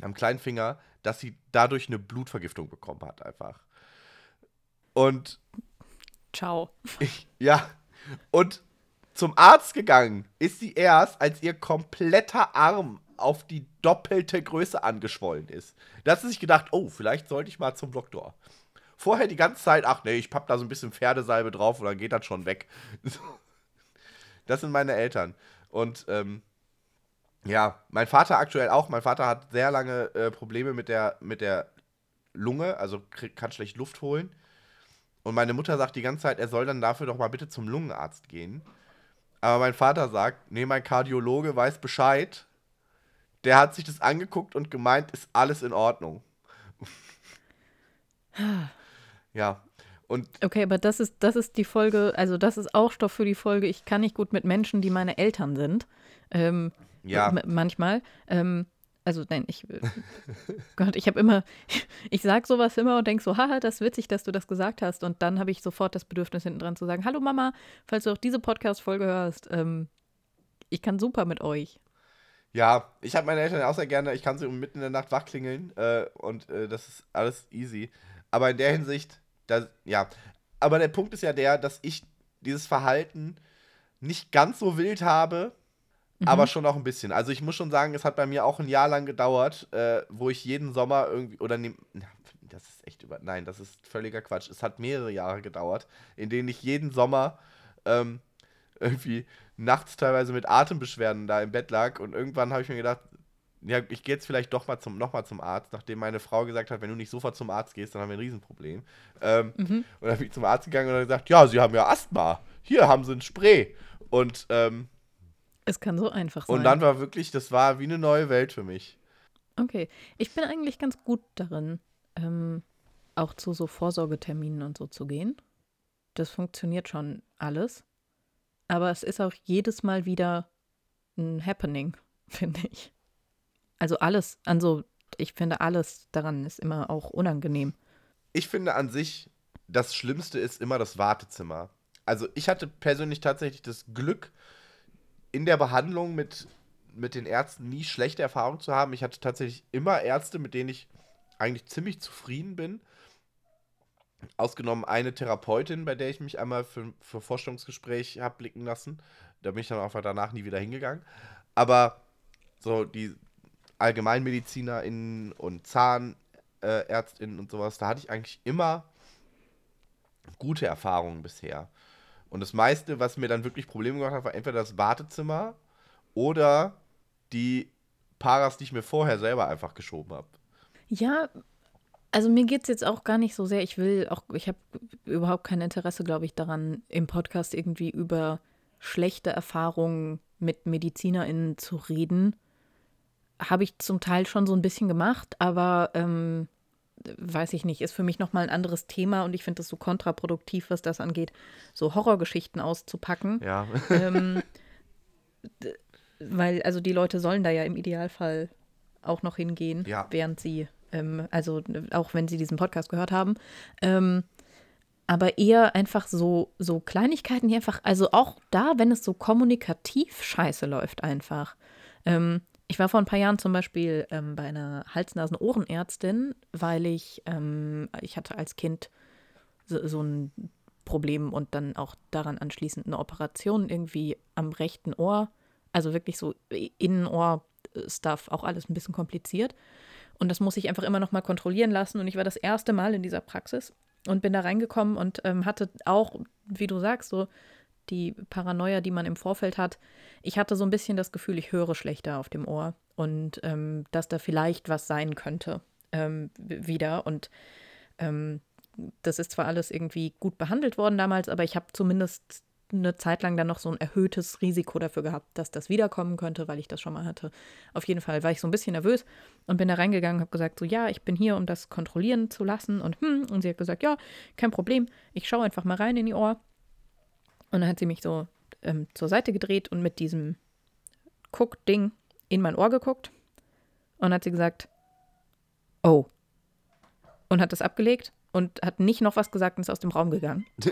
Speaker 2: am kleinen Finger, dass sie dadurch eine Blutvergiftung bekommen hat, einfach. Und
Speaker 1: Ciao.
Speaker 2: ich, ja, und zum Arzt gegangen ist sie erst, als ihr kompletter Arm auf die doppelte Größe angeschwollen ist. Da hat sie sich gedacht, oh, vielleicht sollte ich mal zum Doktor. Vorher die ganze Zeit, ach nee, ich papp da so ein bisschen Pferdesalbe drauf und dann geht das schon weg. <laughs> Das sind meine Eltern. Und ähm, ja, mein Vater aktuell auch. Mein Vater hat sehr lange äh, Probleme mit der, mit der Lunge, also kann schlecht Luft holen. Und meine Mutter sagt die ganze Zeit, er soll dann dafür doch mal bitte zum Lungenarzt gehen. Aber mein Vater sagt, nee, mein Kardiologe weiß Bescheid. Der hat sich das angeguckt und gemeint, ist alles in Ordnung. <sighs> ja. Und
Speaker 1: Okay, aber das ist, das ist die Folge, also das ist auch Stoff für die Folge. Ich kann nicht gut mit Menschen, die meine Eltern sind. Ähm,
Speaker 2: Ja.
Speaker 1: Manchmal. Ähm, also nein, ich äh, <laughs> Gott, ich habe immer, <laughs> ich sag sowas immer und denk so, haha, das ist witzig, dass du das gesagt hast. Und dann habe ich sofort das Bedürfnis hinten dran zu sagen, hallo Mama, falls du auch diese Podcast-Folge hörst, ähm, ich kann super mit euch.
Speaker 2: Ja, ich habe meine Eltern auch sehr gerne. Ich kann sie um mitten in der Nacht wachklingeln äh, und äh, das ist alles easy. Aber in der Hinsicht, das, ja. Aber der Punkt ist ja der, dass ich dieses Verhalten nicht ganz so wild habe, aber schon auch ein bisschen. Also ich muss schon sagen, es hat bei mir auch ein Jahr lang gedauert, äh, wo ich jeden Sommer irgendwie, oder ne, das ist echt über, nein, das ist völliger Quatsch. Es hat mehrere Jahre gedauert, in denen ich jeden Sommer ähm, irgendwie nachts teilweise mit Atembeschwerden da im Bett lag und irgendwann habe ich mir gedacht, ja, ich gehe jetzt vielleicht doch mal zum, noch mal zum Arzt, nachdem meine Frau gesagt hat, wenn du nicht sofort zum Arzt gehst, dann haben wir ein Riesenproblem. Ähm, Und dann bin ich zum Arzt gegangen und hat gesagt, ja, sie haben ja Asthma. Hier haben sie ein Spray. Und, ähm,
Speaker 1: Es kann so einfach sein.
Speaker 2: und dann war wirklich, das war wie eine neue Welt für mich.
Speaker 1: Okay, ich bin eigentlich ganz gut darin, ähm, auch zu so Vorsorgeterminen und so zu gehen. Das funktioniert schon alles. Aber es ist auch jedes Mal wieder ein Happening, <laughs> finde ich. Also alles, also ich finde alles daran ist immer auch unangenehm.
Speaker 2: Ich finde an sich, das Schlimmste ist immer das Wartezimmer. Also ich hatte persönlich tatsächlich das Glück, in der Behandlung mit, mit den Ärzten nie schlechte Erfahrungen zu haben. Ich hatte tatsächlich immer Ärzte, mit denen ich eigentlich ziemlich zufrieden bin. Ausgenommen eine Therapeutin, bei der ich mich einmal für, für Vorstellungsgespräch habe blicken lassen. Da bin ich dann einfach danach nie wieder hingegangen. Aber so die AllgemeinmedizinerInnen und ZahnärztInnen und sowas, da hatte ich eigentlich immer gute Erfahrungen bisher. Und das meiste, was mir dann wirklich Probleme gemacht hat, war entweder das Wartezimmer oder die Paras, die ich mir vorher selber einfach geschoben habe.
Speaker 1: Ja, also mir geht es jetzt auch gar nicht so sehr. Ich will auch, ich habe überhaupt kein Interesse, glaube ich, daran, im Podcast irgendwie über schlechte Erfahrungen mit MedizinerInnen zu reden. Habe ich zum Teil schon so ein bisschen gemacht, aber ähm, weiß ich nicht, ist für mich nochmal ein anderes Thema und ich finde das so kontraproduktiv, was das angeht, so Horrorgeschichten auszupacken.
Speaker 2: Ja.
Speaker 1: ähm, <laughs> weil, also die Leute sollen da ja im Idealfall auch noch hingehen,
Speaker 2: Ja.
Speaker 1: während sie Ähm, also auch wenn sie diesen Podcast gehört haben. Ähm, aber eher einfach so, so Kleinigkeiten, die einfach, also auch da, wenn es so kommunikativ scheiße läuft, einfach. Ähm, ich war vor ein paar Jahren zum Beispiel ähm, bei einer Hals-Nasen-Ohrenärztin, weil ich, ähm, ich hatte als Kind so, so, ein Problem und dann auch daran anschließend eine Operation irgendwie am rechten Ohr, also wirklich so Innenohr-Stuff, auch alles ein bisschen kompliziert. Und das muss ich einfach immer noch mal kontrollieren lassen. Und ich war das erste Mal in dieser Praxis und bin da reingekommen und ähm, hatte auch, wie du sagst, so die Paranoia, die man im Vorfeld hat. Ich hatte so ein bisschen das Gefühl, ich höre schlechter auf dem Ohr und ähm, dass da vielleicht was sein könnte ähm, wieder. Und ähm, das ist zwar alles irgendwie gut behandelt worden damals, aber ich habe zumindest eine Zeit lang dann noch so ein erhöhtes Risiko dafür gehabt, dass das wiederkommen könnte, weil ich das schon mal hatte. Auf jeden Fall war ich so ein bisschen nervös und bin da reingegangen, habe gesagt, so ja, ich bin hier, um das kontrollieren zu lassen und hm, und sie hat gesagt, ja, kein Problem, ich schaue einfach mal rein in die Ohr. Und dann hat sie mich so ähm, zur Seite gedreht und mit diesem Guck-Ding in mein Ohr geguckt und hat sie gesagt, oh. Und hat das abgelegt und hat nicht noch was gesagt und ist aus dem Raum gegangen. <laughs>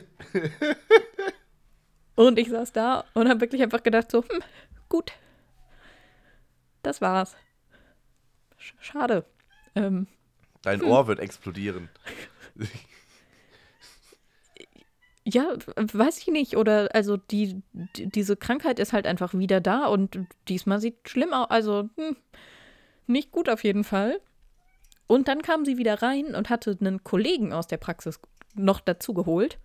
Speaker 1: und ich saß da und habe wirklich einfach gedacht, so, hm, gut. Das war's. Schade. Ähm,
Speaker 2: Dein hm. Ohr wird explodieren. <laughs>
Speaker 1: Ja, weiß ich nicht. Oder also die, die, diese Krankheit ist halt einfach wieder da und diesmal sieht schlimm aus. Also hm, nicht gut auf jeden Fall. Und dann kam sie wieder rein und hatte einen Kollegen aus der Praxis noch dazu geholt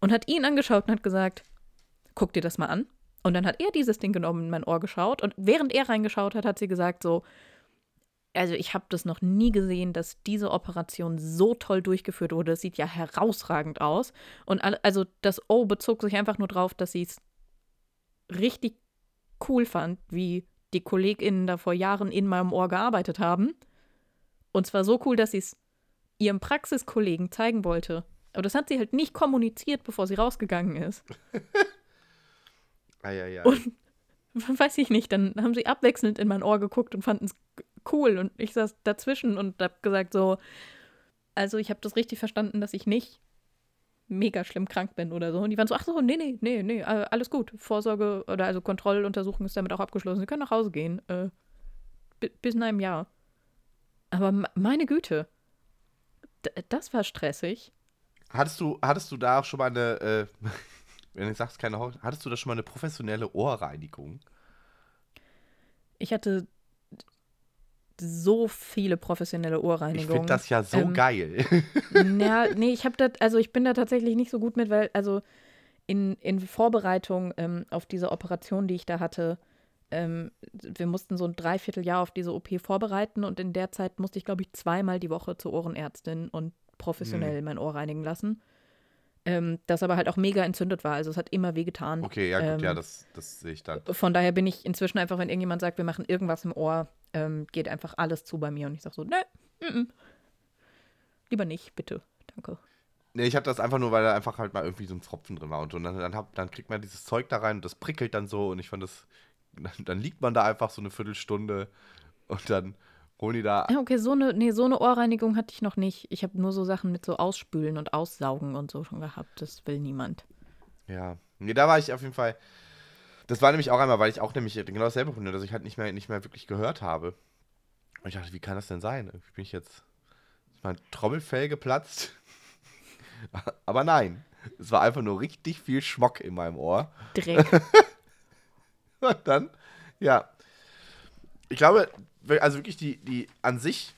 Speaker 1: und hat ihn angeschaut und hat gesagt, guck dir das mal an. Und dann hat er dieses Ding genommen in mein Ohr geschaut und während er reingeschaut hat, hat sie gesagt so, also ich habe das noch nie gesehen, dass diese Operation so toll durchgeführt wurde. Es sieht ja herausragend aus. Und also das O bezog sich einfach nur darauf, dass sie es richtig cool fand, wie die KollegInnen da vor Jahren in meinem Ohr gearbeitet haben. Und zwar so cool, dass sie es ihrem Praxiskollegen zeigen wollte. Aber das hat sie halt nicht kommuniziert, bevor sie rausgegangen ist. <laughs>
Speaker 2: ah, ja, ja.
Speaker 1: Und <laughs> weiß ich nicht, dann haben sie abwechselnd in mein Ohr geguckt und fanden es cool. Und ich saß dazwischen und hab gesagt so, also ich habe das richtig verstanden, dass ich nicht mega schlimm krank bin oder so. Und die waren so, ach so, nee, nee, nee, nee, alles gut. Vorsorge oder also Kontrolluntersuchung ist damit auch abgeschlossen. Sie können nach Hause gehen. Äh, bis in einem Jahr. Aber meine Güte, das war stressig.
Speaker 2: Hattest du, hattest du da auch schon mal eine, äh, wenn du sagst keine Hoffnung, hattest du da schon mal eine professionelle Ohrreinigung?
Speaker 1: Ich hatte so viele professionelle Ohrreinigungen. Ich
Speaker 2: finde das ja so ähm, geil. <laughs>
Speaker 1: Ja, nee, ich habe das, also ich bin da tatsächlich nicht so gut mit, weil, also in, in Vorbereitung ähm, auf diese Operation, die ich da hatte, ähm, wir mussten so ein Dreivierteljahr auf diese OP vorbereiten und in der Zeit musste ich, glaube ich, zweimal die Woche zur Ohrenärztin und professionell hm. mein Ohr reinigen lassen. Ähm, das aber halt auch mega entzündet war. Also es hat immer wehgetan.
Speaker 2: Okay, ja, gut, ähm, ja, das, das sehe ich dann.
Speaker 1: Von daher bin ich inzwischen einfach, wenn irgendjemand sagt, wir machen irgendwas im Ohr, ähm, geht einfach alles zu bei mir und ich sage so, ne, mm lieber nicht, bitte, danke.
Speaker 2: Nee, ich habe das einfach nur, weil da einfach halt mal irgendwie so ein Pfropfen drin war und, so. und dann, dann, hab, dann kriegt man dieses Zeug da rein und das prickelt dann so und ich fand das, dann, dann liegt man da einfach so eine Viertelstunde und dann holen die da.
Speaker 1: Ja, okay, so eine, nee, so eine Ohrreinigung hatte ich noch nicht. Ich habe nur so Sachen mit so Ausspülen und Aussaugen und so schon gehabt. Das will niemand.
Speaker 2: Ja, nee, da war ich auf jeden Fall, das war nämlich auch einmal, weil ich auch nämlich genau dasselbe Problem, dass ich halt nicht mehr, nicht mehr wirklich gehört habe. Und ich dachte, wie kann das denn sein? Irgendwie bin ich jetzt, ist mein Trommelfell geplatzt? <laughs> Aber nein, es war einfach nur richtig viel Schmock in meinem Ohr.
Speaker 1: Dreck. <laughs>
Speaker 2: Und dann, ja. Ich glaube, also wirklich die, die an sich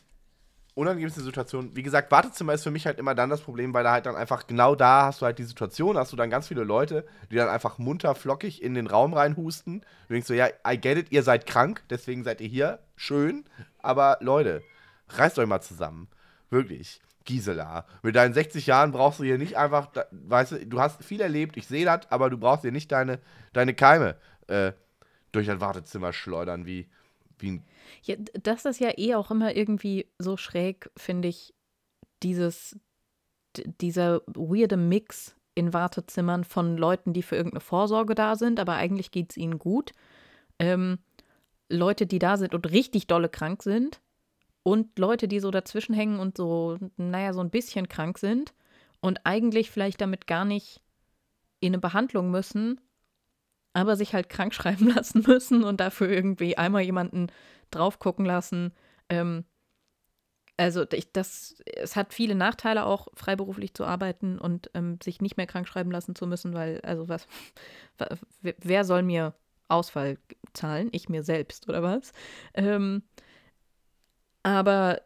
Speaker 2: unangenehmste Situation. Wie gesagt, Wartezimmer ist für mich halt immer dann das Problem, weil da halt dann einfach genau da hast du halt die Situation, hast du dann ganz viele Leute, die dann einfach munter flockig in den Raum reinhusten. Du denkst so, ja, I get it, ihr seid krank, deswegen seid ihr hier. Schön. Aber Leute, reißt euch mal zusammen. Wirklich. Gisela, mit deinen 60 Jahren brauchst du hier nicht einfach, weißt du, du hast viel erlebt, ich sehe das, aber du brauchst hier nicht deine, deine Keime äh, durch das Wartezimmer schleudern wie, wie ein
Speaker 1: ja, das ist ja eh auch immer irgendwie so schräg, finde ich, dieses, dieser weirde Mix in Wartezimmern von Leuten, die für irgendeine Vorsorge da sind, aber eigentlich geht es ihnen gut. Ähm, Leute, die da sind und richtig dolle krank sind und Leute, die so dazwischen hängen und so, naja, so ein bisschen krank sind und eigentlich vielleicht damit gar nicht in eine Behandlung müssen, aber sich halt krank <laughs> schreiben lassen müssen und dafür irgendwie einmal jemanden drauf gucken lassen. Ähm, also ich, das, es hat viele Nachteile auch, freiberuflich zu arbeiten und ähm, sich nicht mehr krank schreiben lassen zu müssen, weil, also was, wer soll mir Ausfall zahlen? Ich mir selbst, oder was? Ähm, aber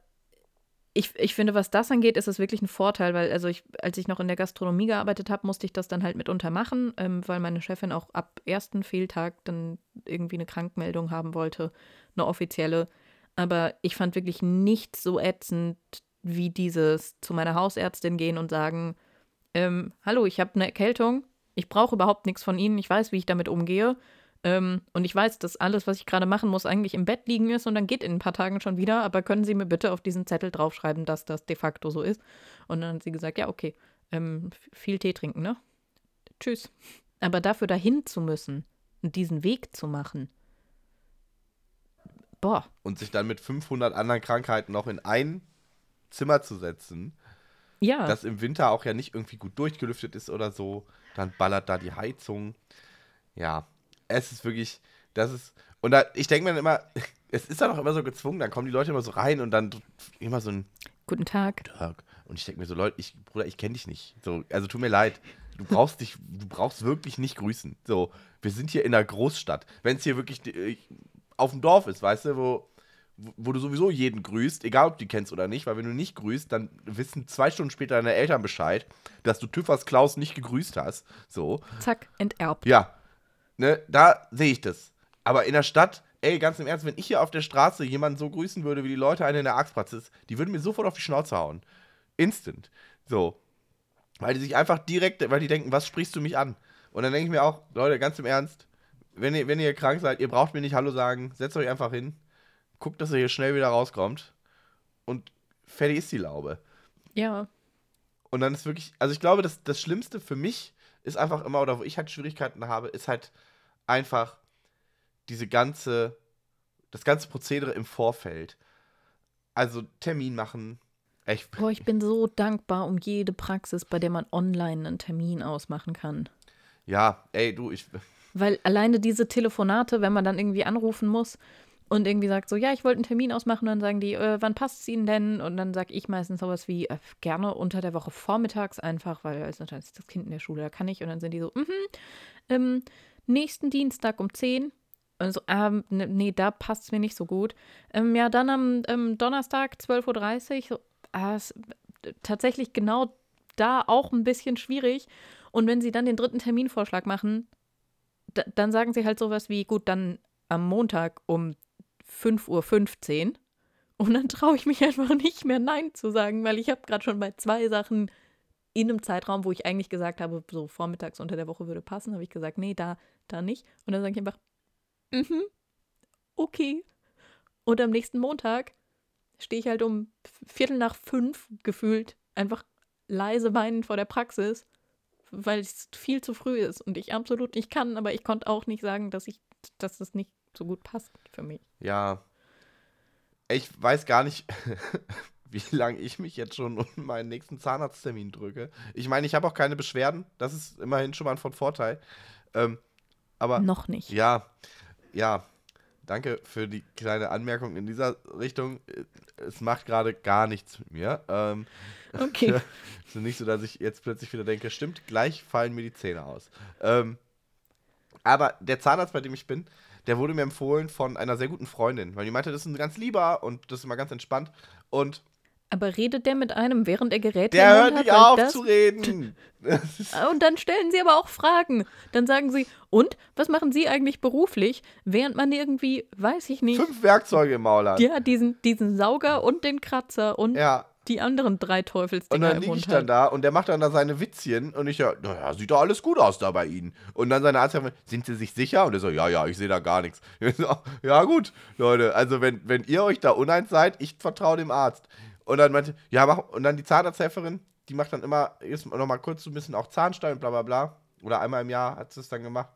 Speaker 1: ich, ich finde, was das angeht, ist es wirklich ein Vorteil, weil, also ich, als ich noch in der Gastronomie gearbeitet habe, musste ich das dann halt mitunter machen, ähm, weil meine Chefin auch ab ersten Fehltag dann irgendwie eine Krankmeldung haben wollte, eine offizielle. Aber ich fand wirklich nichts so ätzend wie dieses zu meiner Hausärztin gehen und sagen, ähm, hallo, ich habe eine Erkältung, ich brauche überhaupt nichts von Ihnen, ich weiß, wie ich damit umgehe. Ähm, und ich weiß, dass alles, was ich gerade machen muss, eigentlich im Bett liegen ist und dann geht in ein paar Tagen schon wieder. Aber können Sie mir bitte auf diesen Zettel draufschreiben, dass das de facto so ist? Und dann hat sie gesagt, ja, okay, ähm, viel Tee trinken, ne? Tschüss. Aber dafür dahin zu müssen und diesen Weg zu machen, boah.
Speaker 2: Und sich dann mit 500 anderen Krankheiten noch in ein Zimmer zu setzen,
Speaker 1: ja.
Speaker 2: das im Winter auch ja nicht irgendwie gut durchgelüftet ist oder so, dann ballert da die Heizung. Ja, es ist wirklich, das ist, und da, ich denke mir dann immer, <laughs> es ist dann auch immer so gezwungen, dann kommen die Leute immer so rein und dann immer so ein
Speaker 1: Guten Tag.
Speaker 2: Tag. Und ich denke mir so, Leute, ich, Bruder, ich kenne dich nicht. So, also tut mir leid. Du brauchst dich, du brauchst wirklich nicht grüßen. So, wir sind hier in einer Großstadt. Wenn es hier wirklich äh, auf dem Dorf ist, weißt du, wo, wo du sowieso jeden grüßt, egal ob du die kennst oder nicht, weil wenn du nicht grüßt, dann wissen zwei Stunden später deine Eltern Bescheid, dass du Tüffers Klaus nicht gegrüßt hast. So.
Speaker 1: Zack, enterbt.
Speaker 2: Ja, Ne, da sehe ich das. Aber in der Stadt, ey, ganz im Ernst, wenn ich hier auf der Straße jemanden so grüßen würde, wie die Leute einen in der Arztpraxis, die würden mir sofort auf die Schnauze hauen. Instant. So. Weil die sich einfach direkt, weil die denken, was sprichst du mich an? Und dann denke ich mir auch, Leute, ganz im Ernst, wenn ihr, wenn ihr krank seid, ihr braucht mir nicht Hallo sagen, setzt euch einfach hin, guckt, dass ihr hier schnell wieder rauskommt und fertig ist die Laube.
Speaker 1: Ja.
Speaker 2: Und dann ist wirklich, also ich glaube, das, das Schlimmste für mich ist einfach immer, oder wo ich halt Schwierigkeiten habe, ist halt einfach diese ganze, das ganze Prozedere im Vorfeld. Also Termin machen.
Speaker 1: Echt. Boah, ich bin so dankbar um jede Praxis, bei der man online einen Termin ausmachen kann.
Speaker 2: Ja, ey, du, ich.
Speaker 1: Weil alleine diese Telefonate, wenn man dann irgendwie anrufen muss und irgendwie sagt so, ja, ich wollte einen Termin ausmachen, dann sagen die, äh, wann passt es Ihnen denn? Und dann sage ich meistens sowas wie, äh, gerne unter der Woche vormittags einfach, weil also, dann ist das Kind in der Schule, da kann ich. Und dann sind die so, mhm, ähm, nächsten Dienstag um 10. Also, ähm, ne, nee, da passt es mir nicht so gut. Ähm, ja, dann am ähm, Donnerstag 12.30 Uhr. So, äh, tatsächlich genau da auch ein bisschen schwierig. Und wenn sie dann den dritten Terminvorschlag machen, dann sagen sie halt sowas wie, gut, dann am Montag um 5.15 Uhr. Und dann traue ich mich einfach nicht mehr Nein zu sagen, weil ich habe gerade schon bei zwei Sachen in einem Zeitraum, wo ich eigentlich gesagt habe, so vormittags unter der Woche würde passen, habe ich gesagt, nee, da, da nicht. Und dann sage ich einfach, mhm, okay. Und am nächsten Montag stehe ich halt um Viertel nach fünf gefühlt einfach leise weinend vor der Praxis, weil es viel zu früh ist und ich absolut nicht kann, aber ich konnte auch nicht sagen, dass ich, dass das nicht so gut passt für mich.
Speaker 2: Ja. Ich weiß gar nicht, <laughs> wie lange ich mich jetzt schon um meinen nächsten Zahnarzttermin drücke. Ich meine, ich habe auch keine Beschwerden. Das ist immerhin schon mal von Vorteil. Ähm, aber
Speaker 1: noch nicht.
Speaker 2: Ja, ja. Danke für die kleine Anmerkung in dieser Richtung. Es macht gerade gar nichts mit mir. Ähm,
Speaker 1: okay. <laughs>
Speaker 2: Es ist nicht so, dass ich jetzt plötzlich wieder denke, stimmt, gleich fallen mir die Zähne aus. Ähm, aber der Zahnarzt, bei dem ich bin, der wurde mir empfohlen von einer sehr guten Freundin, weil die meinte, das ist ein ganz lieber und das ist immer ganz entspannt. Und
Speaker 1: aber redet der mit einem, während er Geräte
Speaker 2: Der hört nicht auf das, zu reden. <laughs>
Speaker 1: und dann stellen sie aber auch Fragen. Dann sagen sie, und, was machen Sie eigentlich beruflich, während man irgendwie, weiß ich nicht.
Speaker 2: Fünf Werkzeuge im Maul hat.
Speaker 1: Ja, diesen, diesen Sauger und den Kratzer und
Speaker 2: ja
Speaker 1: die anderen drei Teufelsdinger
Speaker 2: Und dann liege ich dann da und der macht dann da seine Witzchen und ich ja, naja, sieht doch alles gut aus da bei Ihnen. Und dann seine Arzt sind Sie sich sicher? Und er so, ja, ja, ich sehe da gar nichts. <laughs> So, ja, gut, Leute, also wenn, wenn ihr euch da uneins seid, ich vertraue dem Arzt. Und dann meinte, ja, mach, und dann die Zahnarzthelferin, die macht dann immer, jetzt nochmal kurz so ein bisschen auch Zahnstein bla bla bla. Oder einmal im Jahr hat sie es dann gemacht.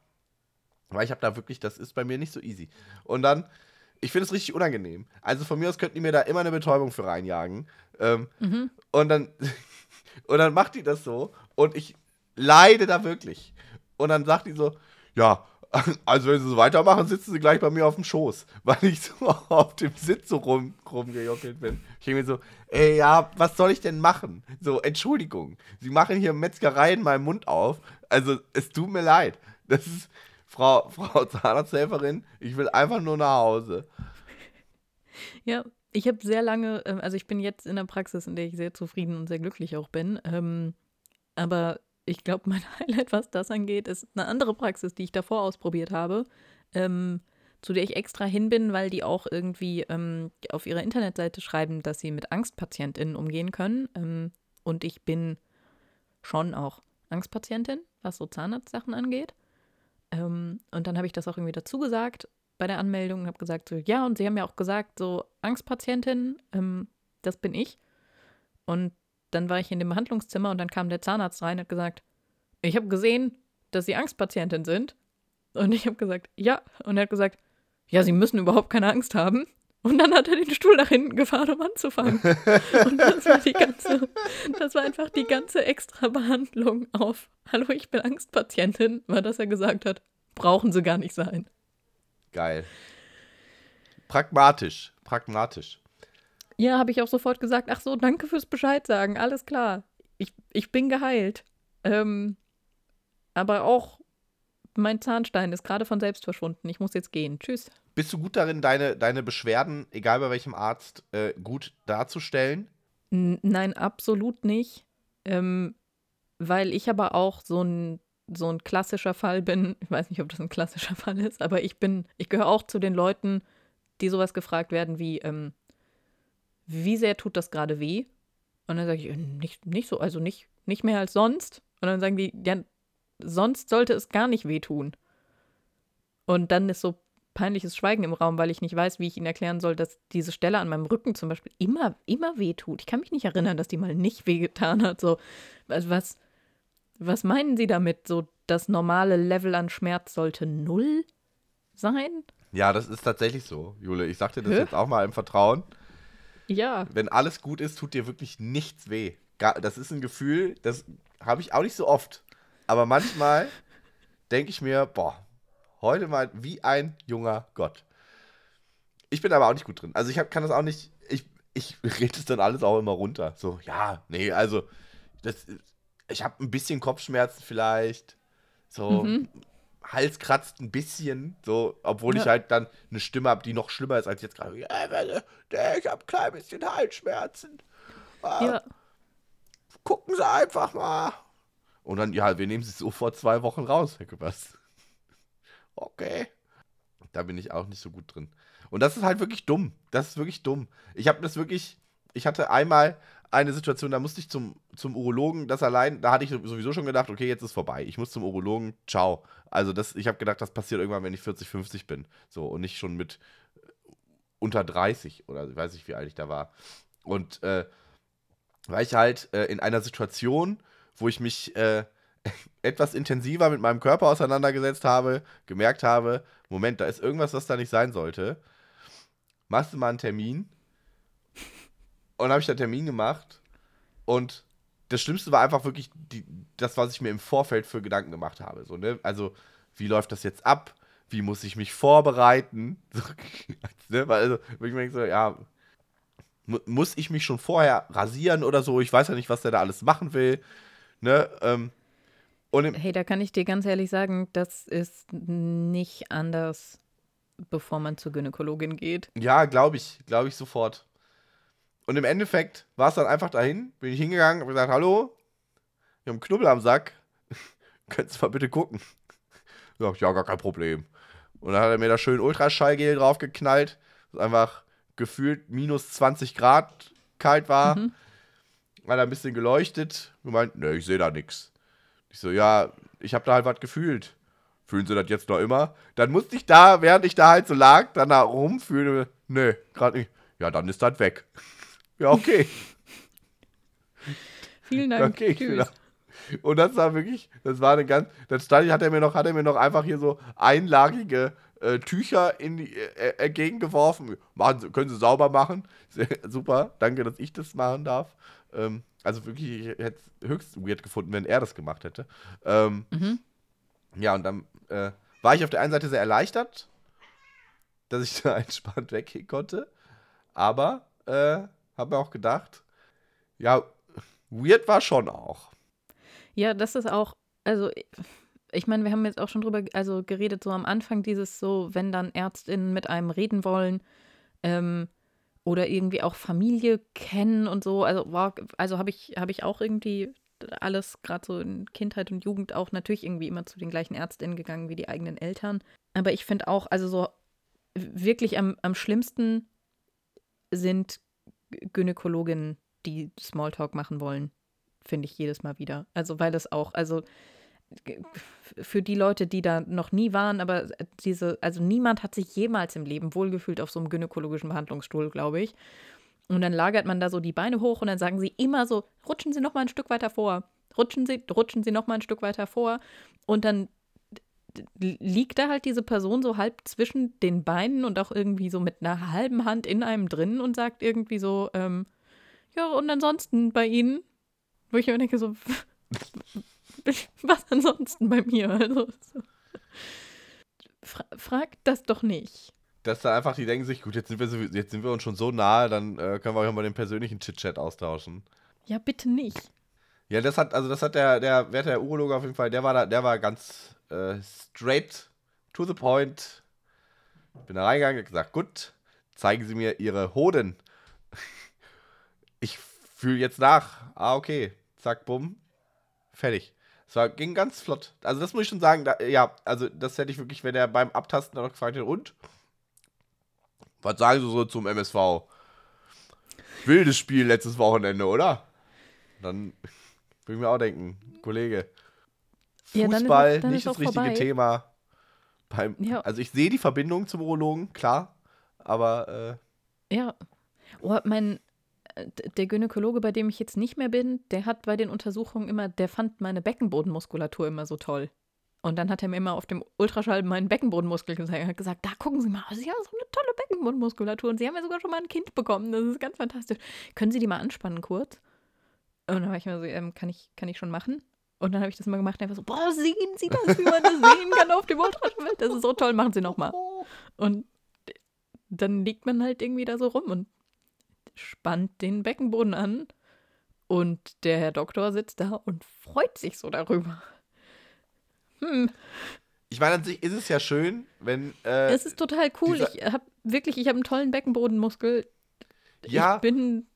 Speaker 2: Weil ich habe da wirklich, das ist bei mir nicht so easy. Und dann Ich finde es richtig unangenehm. Also von mir aus könnten die mir da immer eine Betäubung für reinjagen. Ähm,
Speaker 1: Mhm.
Speaker 2: und dann <laughs> und dann macht die das so und ich leide da wirklich. Und dann sagt die so, ja, <laughs> also wenn sie so weitermachen, sitzen sie gleich bei mir auf dem Schoß, <laughs> weil ich so auf dem Sitz so rum, rumgejockelt bin. Ich denke mir so, ey, ja, was soll ich denn machen? So, Entschuldigung, sie machen hier Metzgerei in meinem Mund auf. Also, es tut mir leid. Das ist, Frau, <laughs> Frau Zahnarzthelferin, ich will einfach nur nach Hause.
Speaker 1: Ja, ich habe sehr lange, ähm, also ich bin jetzt in der Praxis, in der ich sehr zufrieden und sehr glücklich auch bin. Ähm, aber ich glaube, mein <laughs> Highlight, was das angeht, ist eine andere Praxis, die ich davor ausprobiert habe, ähm, zu der ich extra hin bin, weil die auch irgendwie ähm, auf ihrer Internetseite schreiben, dass sie mit AngstpatientInnen umgehen können. Ähm, und ich bin schon auch Angstpatientin, was so Zahnarztsachen angeht. Ähm, und dann habe ich das auch irgendwie dazu gesagt bei der Anmeldung und habe gesagt, so, ja, und sie haben ja auch gesagt, so Angstpatientin, ähm, das bin ich. Und dann war ich in dem Behandlungszimmer und dann kam der Zahnarzt rein und hat gesagt, ich habe gesehen, dass Sie Angstpatientin sind. Und ich habe gesagt, ja. Und er hat gesagt, ja, Sie müssen überhaupt keine Angst haben. Und dann hat er den Stuhl nach hinten gefahren, um anzufangen. Und das war die ganze, das war einfach die ganze extra Behandlung auf, hallo, ich bin Angstpatientin, war dass er gesagt hat, brauchen Sie gar nicht sein.
Speaker 2: Geil. Pragmatisch, pragmatisch.
Speaker 1: Ja, habe ich auch sofort gesagt, ach so, danke fürs Bescheid sagen, alles klar. Ich, ich bin geheilt. Ähm, aber auch mein Zahnstein ist gerade von selbst verschwunden. Ich muss jetzt gehen. Tschüss.
Speaker 2: Bist du gut darin, deine, deine Beschwerden, egal bei welchem Arzt, äh, gut darzustellen?
Speaker 1: N nein, absolut nicht. Ähm, weil ich aber auch so ein, so ein klassischer Fall bin. <laughs> Ich weiß nicht, ob das ein klassischer <laughs> Fall ist, aber ich bin, ich gehöre auch zu den Leuten, die sowas gefragt werden wie, ähm, wie sehr tut das gerade weh? Und dann sage ich, äh, nicht, nicht so, also nicht, nicht mehr als sonst. Und dann sagen die, ja, sonst sollte es gar nicht wehtun. Und dann ist so peinliches Schweigen im Raum, weil ich nicht weiß, wie ich ihnen erklären soll, dass diese Stelle an meinem Rücken zum Beispiel immer, immer wehtut. Ich kann mich nicht erinnern, dass die mal nicht wehgetan hat. So, also was, was meinen Sie damit? So, das normale Level an Schmerz sollte null sein?
Speaker 2: Ja, das ist tatsächlich so, Jule. Ich sag dir das
Speaker 1: Hä?
Speaker 2: jetzt auch mal im Vertrauen.
Speaker 1: Ja.
Speaker 2: Wenn alles gut ist, tut dir wirklich nichts weh. Das ist ein Gefühl, das habe ich auch nicht so oft. Aber manchmal denke ich mir, boah, heute mal wie ein junger Gott. Ich bin aber auch nicht gut drin. Also ich hab, kann das auch nicht, ich, ich rede es dann alles auch immer runter. So, ja, nee, also das, ich habe ein bisschen Kopfschmerzen vielleicht. So,
Speaker 1: Mhm.
Speaker 2: Hals kratzt ein bisschen, so, obwohl ich
Speaker 1: Ja.
Speaker 2: halt dann eine Stimme habe, die noch schlimmer ist als jetzt gerade. Äh, ich habe ein klein bisschen Halsschmerzen. Ah,
Speaker 1: Ja.
Speaker 2: Gucken Sie einfach mal. Und dann, ja, wir nehmen sie sofort zwei Wochen raus, Herr Küppers. <laughs> Okay. Da bin ich auch nicht so gut drin. Und das ist halt wirklich dumm. Das ist wirklich dumm. Ich habe das wirklich. Ich hatte einmal eine Situation, da musste ich zum, zum Urologen, das allein, da hatte ich sowieso schon gedacht, okay, jetzt ist vorbei. Ich muss zum Urologen, ciao. Also das, ich habe gedacht, das passiert irgendwann, wenn ich 40, 50 bin. So, und nicht schon mit äh, unter 30 oder ich weiß nicht, wie alt ich da war. Und äh, war ich halt äh, in einer Situation, wo ich mich äh, <laughs> etwas intensiver mit meinem Körper auseinandergesetzt habe, gemerkt habe, Moment, da ist irgendwas, was da nicht sein sollte. Machst du mal einen Termin? Und habe ich da einen Termin gemacht. Und das Schlimmste war einfach wirklich die, das, was ich mir im Vorfeld für Gedanken gemacht habe. So, ne? Also, wie läuft das jetzt ab? Wie muss ich mich vorbereiten? <laughs> So, <laughs> ne? Weil, Also, ich mir so, ja, mu- muss ich mich schon vorher rasieren oder so? Ich weiß ja nicht, was der da alles machen will. Ne? Ähm,
Speaker 1: Hey, da kann ich dir ganz ehrlich sagen, das ist nicht anders, bevor man zur Gynäkologin geht.
Speaker 2: Ja, glaube ich, glaube ich sofort. Und im Endeffekt war es dann einfach dahin, bin ich hingegangen, habe gesagt, hallo, wir haben einen Knubbel am Sack, <laughs> könntest du mal bitte gucken? <laughs> Ja, ja, gar kein Problem. Und dann hat er mir da schön Ultraschallgel draufgeknallt, das einfach gefühlt minus 20 Grad kalt war.
Speaker 1: Mhm.
Speaker 2: Hat er ein bisschen geleuchtet, gemeint, ne, ich sehe da nichts. Ich so, ja, ich habe da halt was gefühlt. Fühlen Sie das jetzt noch immer? Dann musste ich da, während ich da halt so lag, dann da rumfühlen. Nö, gerade nicht. Ja, dann ist das weg. <laughs> Ja, okay. <laughs>
Speaker 1: Vielen Dank. <laughs>
Speaker 2: okay,
Speaker 1: Tschüss.
Speaker 2: genau. Und das war wirklich, das war eine ganz, dann stand ich, hat er mir noch, hat er mir noch einfach hier so einlagige äh, Tücher in die, äh, entgegengeworfen. Machen Sie, können Sie sauber machen? Super, danke, dass ich das machen darf. Ähm, also wirklich, ich hätte es höchst weird gefunden, wenn er das gemacht hätte. Ähm,
Speaker 1: Mhm.
Speaker 2: Ja, und dann äh, war ich auf der einen Seite sehr erleichtert, dass ich <laughs> da entspannt weggehen konnte. Aber äh, habe mir auch gedacht, ja, weird war schon auch.
Speaker 1: Ja, das ist auch, also ich- meine, wir haben jetzt auch schon drüber also geredet, so am Anfang dieses so, wenn dann ÄrztInnen mit einem reden wollen ähm, oder irgendwie auch Familie kennen und so. Also, wow, also habe ich, hab ich auch irgendwie alles, gerade so in Kindheit und Jugend, auch natürlich irgendwie immer zu den gleichen ÄrztInnen gegangen wie die eigenen Eltern. Aber ich finde auch, also so wirklich am, am schlimmsten sind Gynäkologinnen, die Smalltalk machen wollen finde ich jedes Mal wieder. Also weil es auch, also für die Leute, die da noch nie waren, aber diese, also niemand hat sich jemals im Leben wohlgefühlt auf so einem gynäkologischen Behandlungsstuhl, glaube ich. Und dann lagert man da so die Beine hoch und dann sagen sie immer so, rutschen Sie noch mal ein Stück weiter vor. Rutschen Sie, rutschen Sie noch mal ein Stück weiter vor. Und dann liegt da halt diese Person so halb zwischen den Beinen und auch irgendwie so mit einer halben Hand in einem drin und sagt irgendwie so, ähm, ja, und ansonsten bei Ihnen? Wo ich mir denke, so, <laughs> was ansonsten bei mir? Also, so. Fra frag das doch nicht.
Speaker 2: Dass da einfach die denken sich, gut, jetzt sind wir, so, jetzt sind wir uns schon so nahe, dann äh, können wir auch mal den persönlichen Chit-Chat austauschen.
Speaker 1: Ja, bitte nicht.
Speaker 2: Ja, das hat, also das hat der, der Werte der Urologe auf jeden Fall, der war da, der war ganz äh, straight to the point. Bin da reingegangen, hab gesagt, gut, zeigen Sie mir Ihre Hoden. Ich fühle jetzt nach. Ah, okay. Zack, bumm. Fertig. Es war, ging ganz flott. Also das muss ich schon sagen, da, ja, also das hätte ich wirklich, wenn er beim Abtasten dann noch gefragt hätte, und? Was sagen Sie so zum MSV? Wildes Spiel letztes Wochenende, oder? Dann würde ich mir auch denken, Kollege,
Speaker 1: Ja, dann ist
Speaker 2: Fußball,
Speaker 1: dann
Speaker 2: nicht das richtige
Speaker 1: vorbei.
Speaker 2: Thema. Beim,
Speaker 1: Ja.
Speaker 2: Also ich sehe die Verbindung zum Urologen, klar, aber äh,
Speaker 1: Ja. Oh, mein, der Gynäkologe, bei dem ich jetzt nicht mehr bin, der hat bei den Untersuchungen immer, der fand meine Beckenbodenmuskulatur immer so toll. Und dann hat er mir immer auf dem Ultraschall meinen Beckenbodenmuskel gezeigt und hat gesagt, da gucken Sie mal, Sie haben so eine tolle Beckenbodenmuskulatur und Sie haben ja sogar schon mal ein Kind bekommen. Das ist ganz fantastisch. Können Sie die mal anspannen kurz? Und dann war ich immer so, ähm, kann ich, kann ich schon machen? Und dann habe ich das mal gemacht, einfach so, boah, sehen Sie das, wie man das sehen kann auf dem Ultraschall? Das ist so toll, machen Sie noch mal. <laughs> Und dann liegt man halt irgendwie da so rum und spannt den Beckenboden an. Und der Herr Doktor sitzt da und freut sich so darüber. Hm,
Speaker 2: ich meine, an sich ist es ja schön, wenn. Äh,
Speaker 1: es ist total cool. Ich habe wirklich, ich habe einen tollen Beckenbodenmuskel.
Speaker 2: Ja.
Speaker 1: Ich bin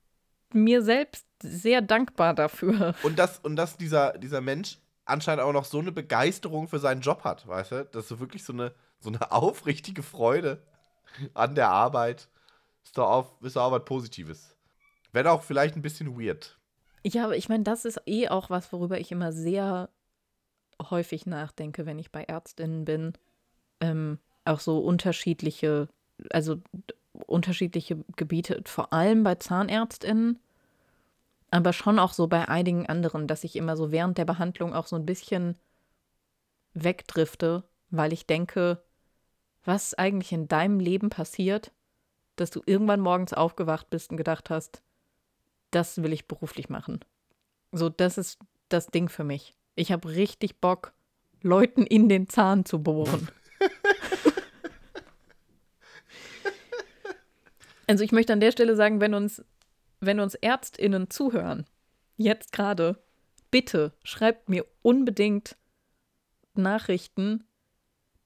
Speaker 1: mir selbst sehr dankbar dafür.
Speaker 2: und dass, und dass dieser, dieser Mensch anscheinend auch noch so eine Begeisterung für seinen Job hat, weißt du? Das ist so wirklich so eine, so eine <laughs> aufrichtige Freude an der Arbeit. Ist doch auch, ist auch was Positives. Wenn auch vielleicht ein bisschen weird.
Speaker 1: Ja, aber ich meine, das ist eh auch was, worüber ich immer sehr häufig nachdenke, wenn ich bei Ärztinnen bin. Ähm, auch so unterschiedliche, also unterschiedliche Gebiete, vor allem bei Zahnärztinnen, aber schon auch so bei einigen anderen, dass ich immer so während der Behandlung auch so ein bisschen wegdrifte, weil ich denke, was eigentlich in deinem Leben passiert, dass du irgendwann morgens aufgewacht bist und gedacht hast, das will ich beruflich machen. So, das ist das Ding für mich. Ich habe richtig Bock, Leuten in den Zahn zu bohren. <laughs> also ich möchte an der Stelle sagen, wenn uns, wenn uns ÄrztInnen zuhören, jetzt gerade, bitte schreibt mir unbedingt Nachrichten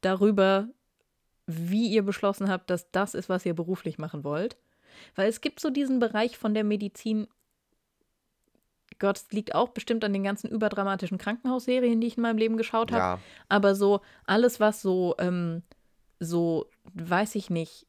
Speaker 1: darüber, wie ihr beschlossen habt, dass das ist, was ihr beruflich machen wollt. Weil es gibt so diesen Bereich von der Medizin, Gott, es liegt auch bestimmt an den ganzen überdramatischen Krankenhausserien, die ich in meinem Leben geschaut habe.
Speaker 2: Ja.
Speaker 1: Aber so alles, was so, ähm, so, weiß ich nicht,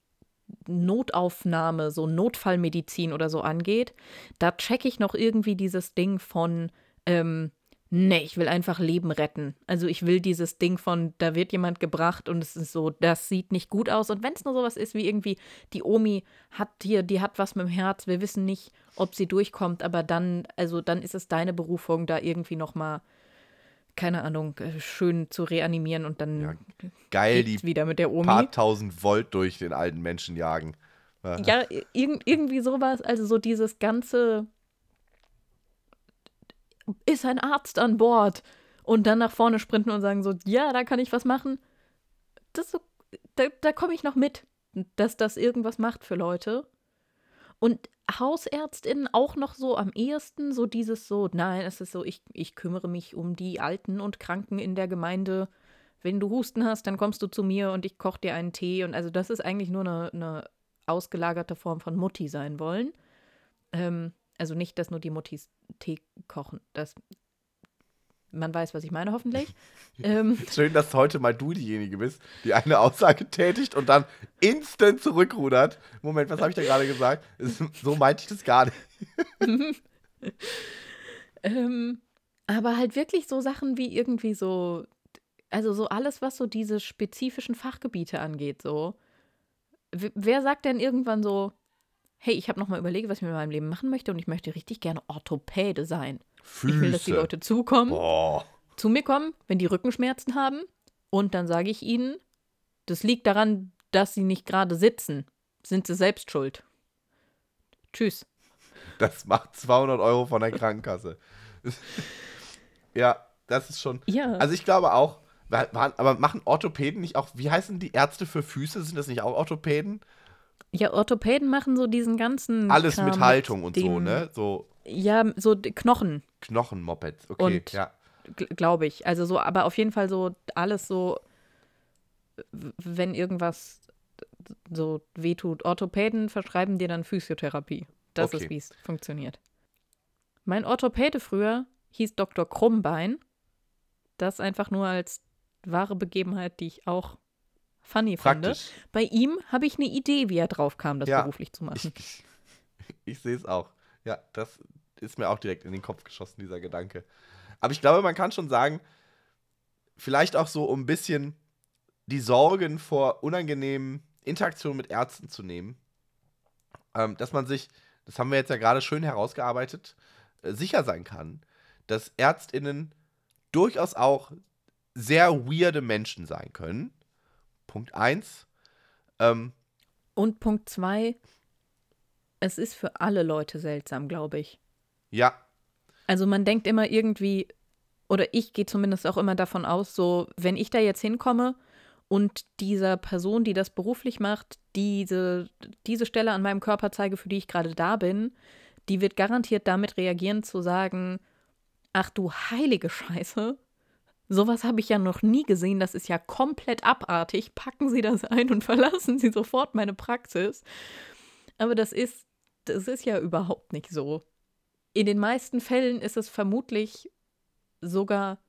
Speaker 1: Notaufnahme, so Notfallmedizin oder so angeht, da checke ich noch irgendwie dieses Ding von, ähm, nee, ich will einfach Leben retten. Also ich will dieses Ding von, da wird jemand gebracht und es ist so, das sieht nicht gut aus. Und wenn es nur sowas ist wie irgendwie, die Omi hat hier, die hat was mit dem Herz, wir wissen nicht, ob sie durchkommt, aber dann, also dann ist es deine Berufung, da irgendwie nochmal keine Ahnung, äh, schön zu reanimieren und dann
Speaker 2: Ja, Geil, die
Speaker 1: wieder mit der Omi.
Speaker 2: paar tausend Volt durch den alten Menschen jagen.
Speaker 1: Ja, irg irgendwie sowas, also so dieses ganze ist ein Arzt an Bord und dann nach vorne sprinten und sagen so, ja, da kann ich was machen. Das so, da, da komme ich noch mit, dass das irgendwas macht für Leute. Und HausärztInnen auch noch so am ehesten, so dieses so, nein, es ist so, ich, ich kümmere mich um die Alten und Kranken in der Gemeinde. Wenn du Husten hast, dann kommst du zu mir und ich koche dir einen Tee. Und also das ist eigentlich nur eine, eine ausgelagerte Form von Mutti sein wollen. Ähm, also nicht, dass nur die Muttis Tee kochen. Das, man weiß, was ich meine, hoffentlich. <laughs> ähm,
Speaker 2: Schön, dass heute mal du diejenige bist, die eine Aussage tätigt und dann instant zurückrudert. Moment, was habe ich da gerade gesagt? Es- So meinte ich das gar nicht. <laughs>
Speaker 1: ähm, aber halt wirklich so Sachen wie irgendwie so, also so alles, was so diese spezifischen Fachgebiete angeht, so. Wer sagt denn irgendwann so, hey, ich habe nochmal überlegt, was ich mit meinem Leben machen möchte und ich möchte richtig gerne Orthopäde sein.
Speaker 2: Füße.
Speaker 1: Ich will, dass die Leute zukommen,
Speaker 2: Boah.
Speaker 1: zu mir kommen, wenn die Rückenschmerzen haben. Und dann sage ich ihnen, das liegt daran, dass sie nicht gerade sitzen. Sind sie selbst schuld. Tschüss.
Speaker 2: Das macht 200 Euro von der Krankenkasse. <laughs> ja, das ist schon.
Speaker 1: Ja.
Speaker 2: Also ich glaube auch, aber machen Orthopäden nicht auch, wie heißen die Ärzte für Füße? Sind das nicht auch Orthopäden?
Speaker 1: Ja, Orthopäden machen so diesen ganzen.
Speaker 2: Alles
Speaker 1: Kram
Speaker 2: mit Haltung und so, ne? So
Speaker 1: Ja, so Knochen,
Speaker 2: Knochenmopeds. Okay,
Speaker 1: Und-
Speaker 2: ja.
Speaker 1: glaube ich. Also so, aber auf jeden Fall so alles so, wenn irgendwas so wehtut. Orthopäden verschreiben dir dann Physiotherapie. Das
Speaker 2: Okay.
Speaker 1: ist, wie es funktioniert. Mein Orthopäde früher hieß Dr. Krummbein. Das einfach nur als wahre Begebenheit, die ich auch funny finde.
Speaker 2: Praktisch.
Speaker 1: Bei ihm habe ich eine Idee, wie er drauf kam, das
Speaker 2: Ja.
Speaker 1: beruflich zu machen.
Speaker 2: Ich, <laughs> ich sehe es auch. Ja, das ist mir auch direkt in den Kopf geschossen, dieser Gedanke. Aber ich glaube, man kann schon sagen, vielleicht auch so, um ein bisschen die Sorgen vor unangenehmen Interaktionen mit Ärzten zu nehmen, ähm, dass man sich, das haben wir jetzt ja gerade schön herausgearbeitet, äh, sicher sein kann, dass ÄrztInnen durchaus auch sehr weirde Menschen sein können. Punkt 1. Ähm,
Speaker 1: Und Punkt zwei, es ist für alle Leute seltsam, glaube ich.
Speaker 2: ja,
Speaker 1: Also man denkt immer irgendwie, oder ich gehe zumindest auch immer davon aus, so, wenn ich da jetzt hinkomme und dieser Person, die das beruflich macht, diese, diese Stelle an meinem Körper zeige, für die ich gerade da bin, die wird garantiert damit reagieren zu sagen, ach du heilige Scheiße, sowas habe ich ja noch nie gesehen, das ist ja komplett abartig, packen Sie das ein und <laughs> verlassen Sie sofort meine Praxis. Aber das ist, das ist ja überhaupt nicht so. In den meisten Fällen ist es vermutlich sogar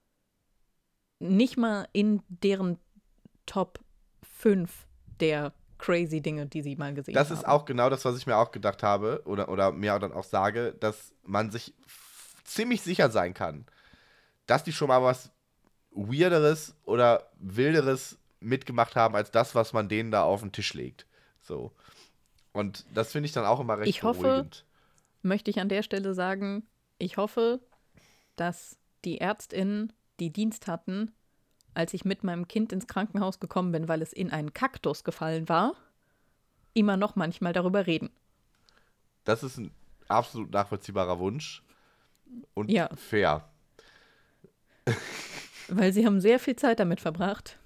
Speaker 1: nicht mal in deren Top 5 der crazy Dinge, die sie mal gesehen
Speaker 2: Das
Speaker 1: haben.
Speaker 2: ist auch genau das, was ich mir auch gedacht habe oder, oder mir dann auch sage, dass man sich ziemlich sicher sein kann, dass die schon mal was Weirderes oder Wilderes mitgemacht haben, als das, was man denen da auf den Tisch legt. So. Und das finde ich dann auch immer recht
Speaker 1: Ich hoffe,
Speaker 2: beruhigend.
Speaker 1: Möchte ich an der Stelle sagen, ich hoffe, dass die ÄrztInnen, die Dienst hatten, als ich mit meinem Kind ins Krankenhaus gekommen bin, weil es in einen Kaktus gefallen war, immer noch manchmal darüber reden.
Speaker 2: Das ist ein absolut nachvollziehbarer Wunsch und
Speaker 1: Ja.
Speaker 2: fair.
Speaker 1: Weil sie haben sehr viel Zeit damit verbracht,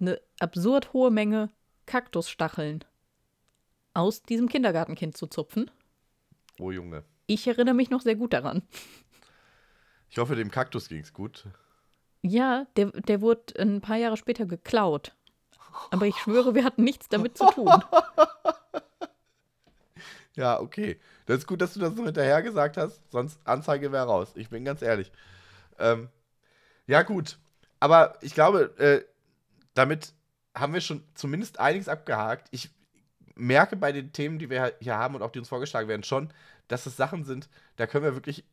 Speaker 1: eine absurd hohe Menge Kaktusstacheln aus diesem Kindergartenkind zu zupfen.
Speaker 2: Oh Junge.
Speaker 1: Ich erinnere mich noch sehr gut daran.
Speaker 2: Ich hoffe, dem Kaktus ging es gut.
Speaker 1: Ja, der, der wurde ein paar Jahre später geklaut. Aber ich schwöre, wir hatten nichts damit zu tun. <laughs>
Speaker 2: Ja, okay. Das ist gut, dass du das so hinterher gesagt hast, sonst Anzeige wäre raus. Ich bin ganz ehrlich. Ähm, ja, gut. Aber ich glaube, äh, damit haben wir schon zumindest einiges abgehakt. Ich merke bei den Themen, die wir hier haben und auch die uns vorgeschlagen werden, schon, dass es Sachen sind, da können wir wirklich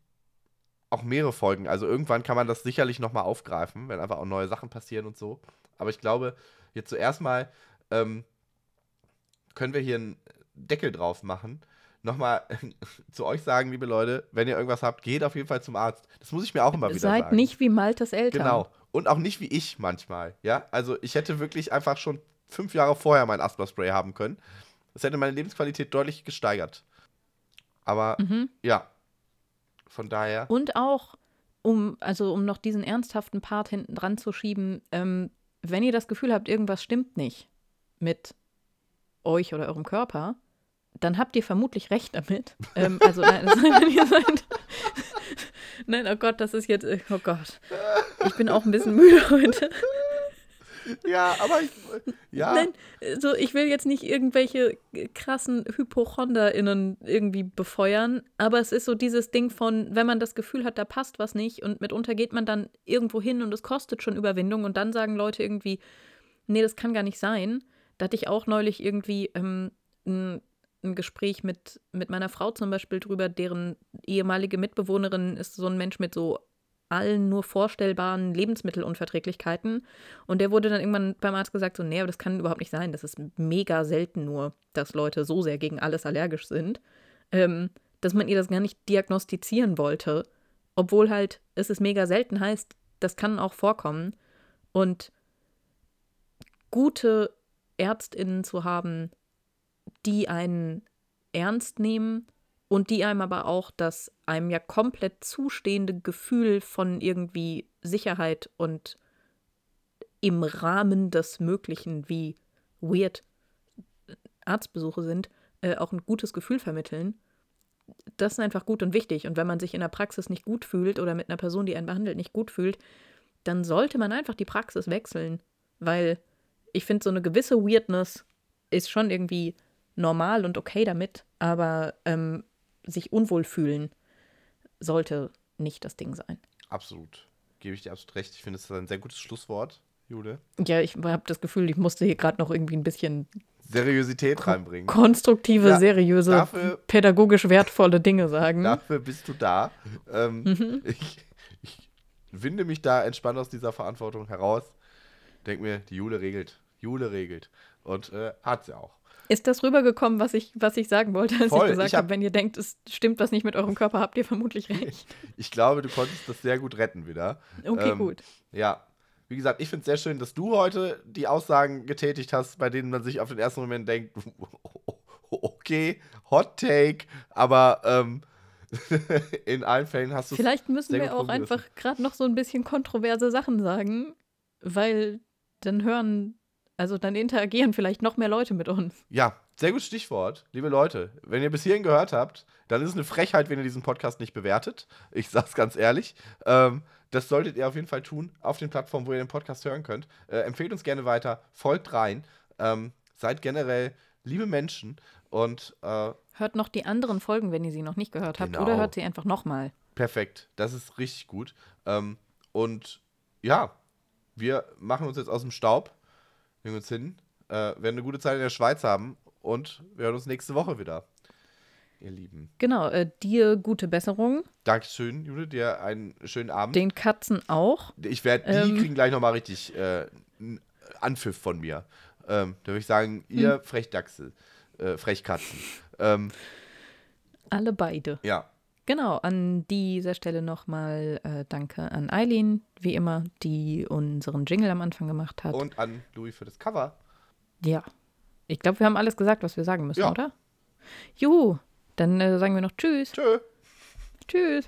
Speaker 2: auch mehrere Folgen. Also irgendwann kann man das sicherlich nochmal aufgreifen, wenn einfach auch neue Sachen passieren und so. Aber ich glaube, jetzt zuerst mal ähm, können wir hier einen Deckel drauf machen, nochmal <laughs> zu euch sagen, liebe Leute, wenn ihr irgendwas habt, geht auf jeden Fall zum Arzt. Das muss ich mir auch immer wieder
Speaker 1: Seid
Speaker 2: sagen.
Speaker 1: nicht wie Maltes Eltern.
Speaker 2: Genau. Und auch nicht wie ich manchmal. Ja, also ich hätte wirklich einfach schon fünf Jahre vorher mein Asthma-Spray haben können. Das hätte meine Lebensqualität deutlich gesteigert. Aber
Speaker 1: Mhm.
Speaker 2: ja, von daher.
Speaker 1: Und auch, um, also um noch diesen ernsthaften Part hinten dran zu schieben, ähm, wenn ihr das Gefühl habt, irgendwas stimmt nicht mit euch oder eurem Körper, dann habt ihr vermutlich recht damit. <laughs> ähm, also nein, das wenn ihr seid. nein, oh Gott, das ist jetzt, oh Gott. Ich bin auch ein bisschen müde <laughs> heute.
Speaker 2: Ja, aber ich, ja.
Speaker 1: Nein, so ich will jetzt nicht irgendwelche krassen HypochonderInnen irgendwie befeuern, aber es ist so dieses Ding von, wenn man das Gefühl hat, da passt was nicht und mitunter geht man dann irgendwo hin und es kostet schon Überwindung und dann sagen Leute irgendwie, nee, das kann gar nicht sein. Da hatte ich auch neulich irgendwie ähm, ein, ein Gespräch mit, mit meiner Frau zum Beispiel drüber, deren ehemalige Mitbewohnerin ist so ein Mensch mit so allen nur vorstellbaren Lebensmittelunverträglichkeiten. Und der wurde dann irgendwann beim Arzt gesagt, so, nee, aber das kann überhaupt nicht sein. Das ist mega selten nur, dass Leute so sehr gegen alles allergisch sind, ähm, dass man ihr das gar nicht diagnostizieren wollte. Obwohl halt, es ist mega selten heißt, das kann auch vorkommen. Und gute ÄrztInnen zu haben, die einen ernst nehmen und die einem aber auch das einem ja komplett zustehende Gefühl von irgendwie Sicherheit und im Rahmen des Möglichen, wie weird Arztbesuche sind, äh, auch ein gutes Gefühl vermitteln. Das ist einfach gut und wichtig. Und wenn man sich in der Praxis nicht gut fühlt oder mit einer Person, die einen behandelt, nicht gut fühlt, dann sollte man einfach die Praxis wechseln. Weil ich finde, so eine gewisse Weirdness ist schon irgendwie normal und okay damit, aber ähm, sich unwohl fühlen sollte nicht das Ding sein.
Speaker 2: Absolut. Gebe ich dir absolut recht. Ich finde, es ist ein sehr gutes Schlusswort, Jule.
Speaker 1: Ja, ich habe das Gefühl, ich musste hier gerade noch irgendwie ein bisschen
Speaker 2: Seriosität reinbringen.
Speaker 1: konstruktive,
Speaker 2: Ja,
Speaker 1: seriöse,
Speaker 2: dafür-
Speaker 1: pädagogisch wertvolle Dinge sagen.
Speaker 2: Dafür bist du da. Ähm,
Speaker 1: Mhm.
Speaker 2: ich, ich winde mich da entspannt aus dieser Verantwortung heraus. Denk mir, die Jule regelt. Jule regelt. Und äh, hat sie auch.
Speaker 1: Ist das rübergekommen, was ich, was ich sagen wollte, als
Speaker 2: Voll,
Speaker 1: ich gesagt
Speaker 2: ich hab-
Speaker 1: habe, wenn ihr denkt, es stimmt was nicht mit eurem Körper, habt ihr vermutlich recht.
Speaker 2: Ich glaube, du konntest das sehr gut retten wieder.
Speaker 1: Okay,
Speaker 2: Ähm,
Speaker 1: gut.
Speaker 2: Ja. Wie gesagt, ich finde es sehr schön, dass du heute die Aussagen getätigt hast, bei denen man sich auf den ersten Moment denkt, <laughs> okay, Hot Take, aber ähm, <laughs> in allen Fällen hast du es
Speaker 1: Vielleicht müssen wir auch einfach gerade noch so ein bisschen kontroverse Sachen sagen, weil dann hören, also dann interagieren vielleicht noch mehr Leute mit uns.
Speaker 2: Ja, sehr gutes Stichwort. Liebe Leute, wenn ihr bis hierhin gehört habt, dann ist es eine Frechheit, wenn ihr diesen Podcast nicht bewertet. Ich sag's ganz ehrlich. Ähm, das solltet ihr auf jeden Fall tun auf den Plattformen, wo ihr den Podcast hören könnt. Äh, empfehlt uns gerne weiter, folgt rein, ähm, seid generell liebe Menschen und äh,
Speaker 1: Hört noch die anderen Folgen, wenn ihr sie noch nicht gehört habt,
Speaker 2: Genau.
Speaker 1: oder hört sie einfach nochmal.
Speaker 2: perfekt. Das ist richtig gut. Ähm, und ja, wir machen uns jetzt aus dem Staub, legen uns hin, äh, werden eine gute Zeit in der Schweiz haben und wir hören uns nächste Woche wieder. Ihr Lieben.
Speaker 1: Genau, äh, dir gute Besserung,
Speaker 2: Dankeschön, Jule, dir einen schönen Abend.
Speaker 1: den Katzen auch.
Speaker 2: ich werde, die
Speaker 1: Ähm.
Speaker 2: kriegen gleich nochmal richtig äh, einen Anpfiff von mir. Ähm, da würde ich sagen, ihr
Speaker 1: Hm.
Speaker 2: Frechdachse, äh, Frechkatzen. Ähm,
Speaker 1: Alle beide.
Speaker 2: ja,
Speaker 1: Genau, an dieser Stelle nochmal äh, Danke an Eileen, wie immer, die unseren Jingle am Anfang gemacht hat.
Speaker 2: und an Louis für das Cover.
Speaker 1: ja, ich glaube, wir haben alles gesagt, was wir sagen müssen,
Speaker 2: Ja.
Speaker 1: oder? Juhu, dann äh, sagen wir noch Tschüss.
Speaker 2: Tschö.
Speaker 1: Tschüss.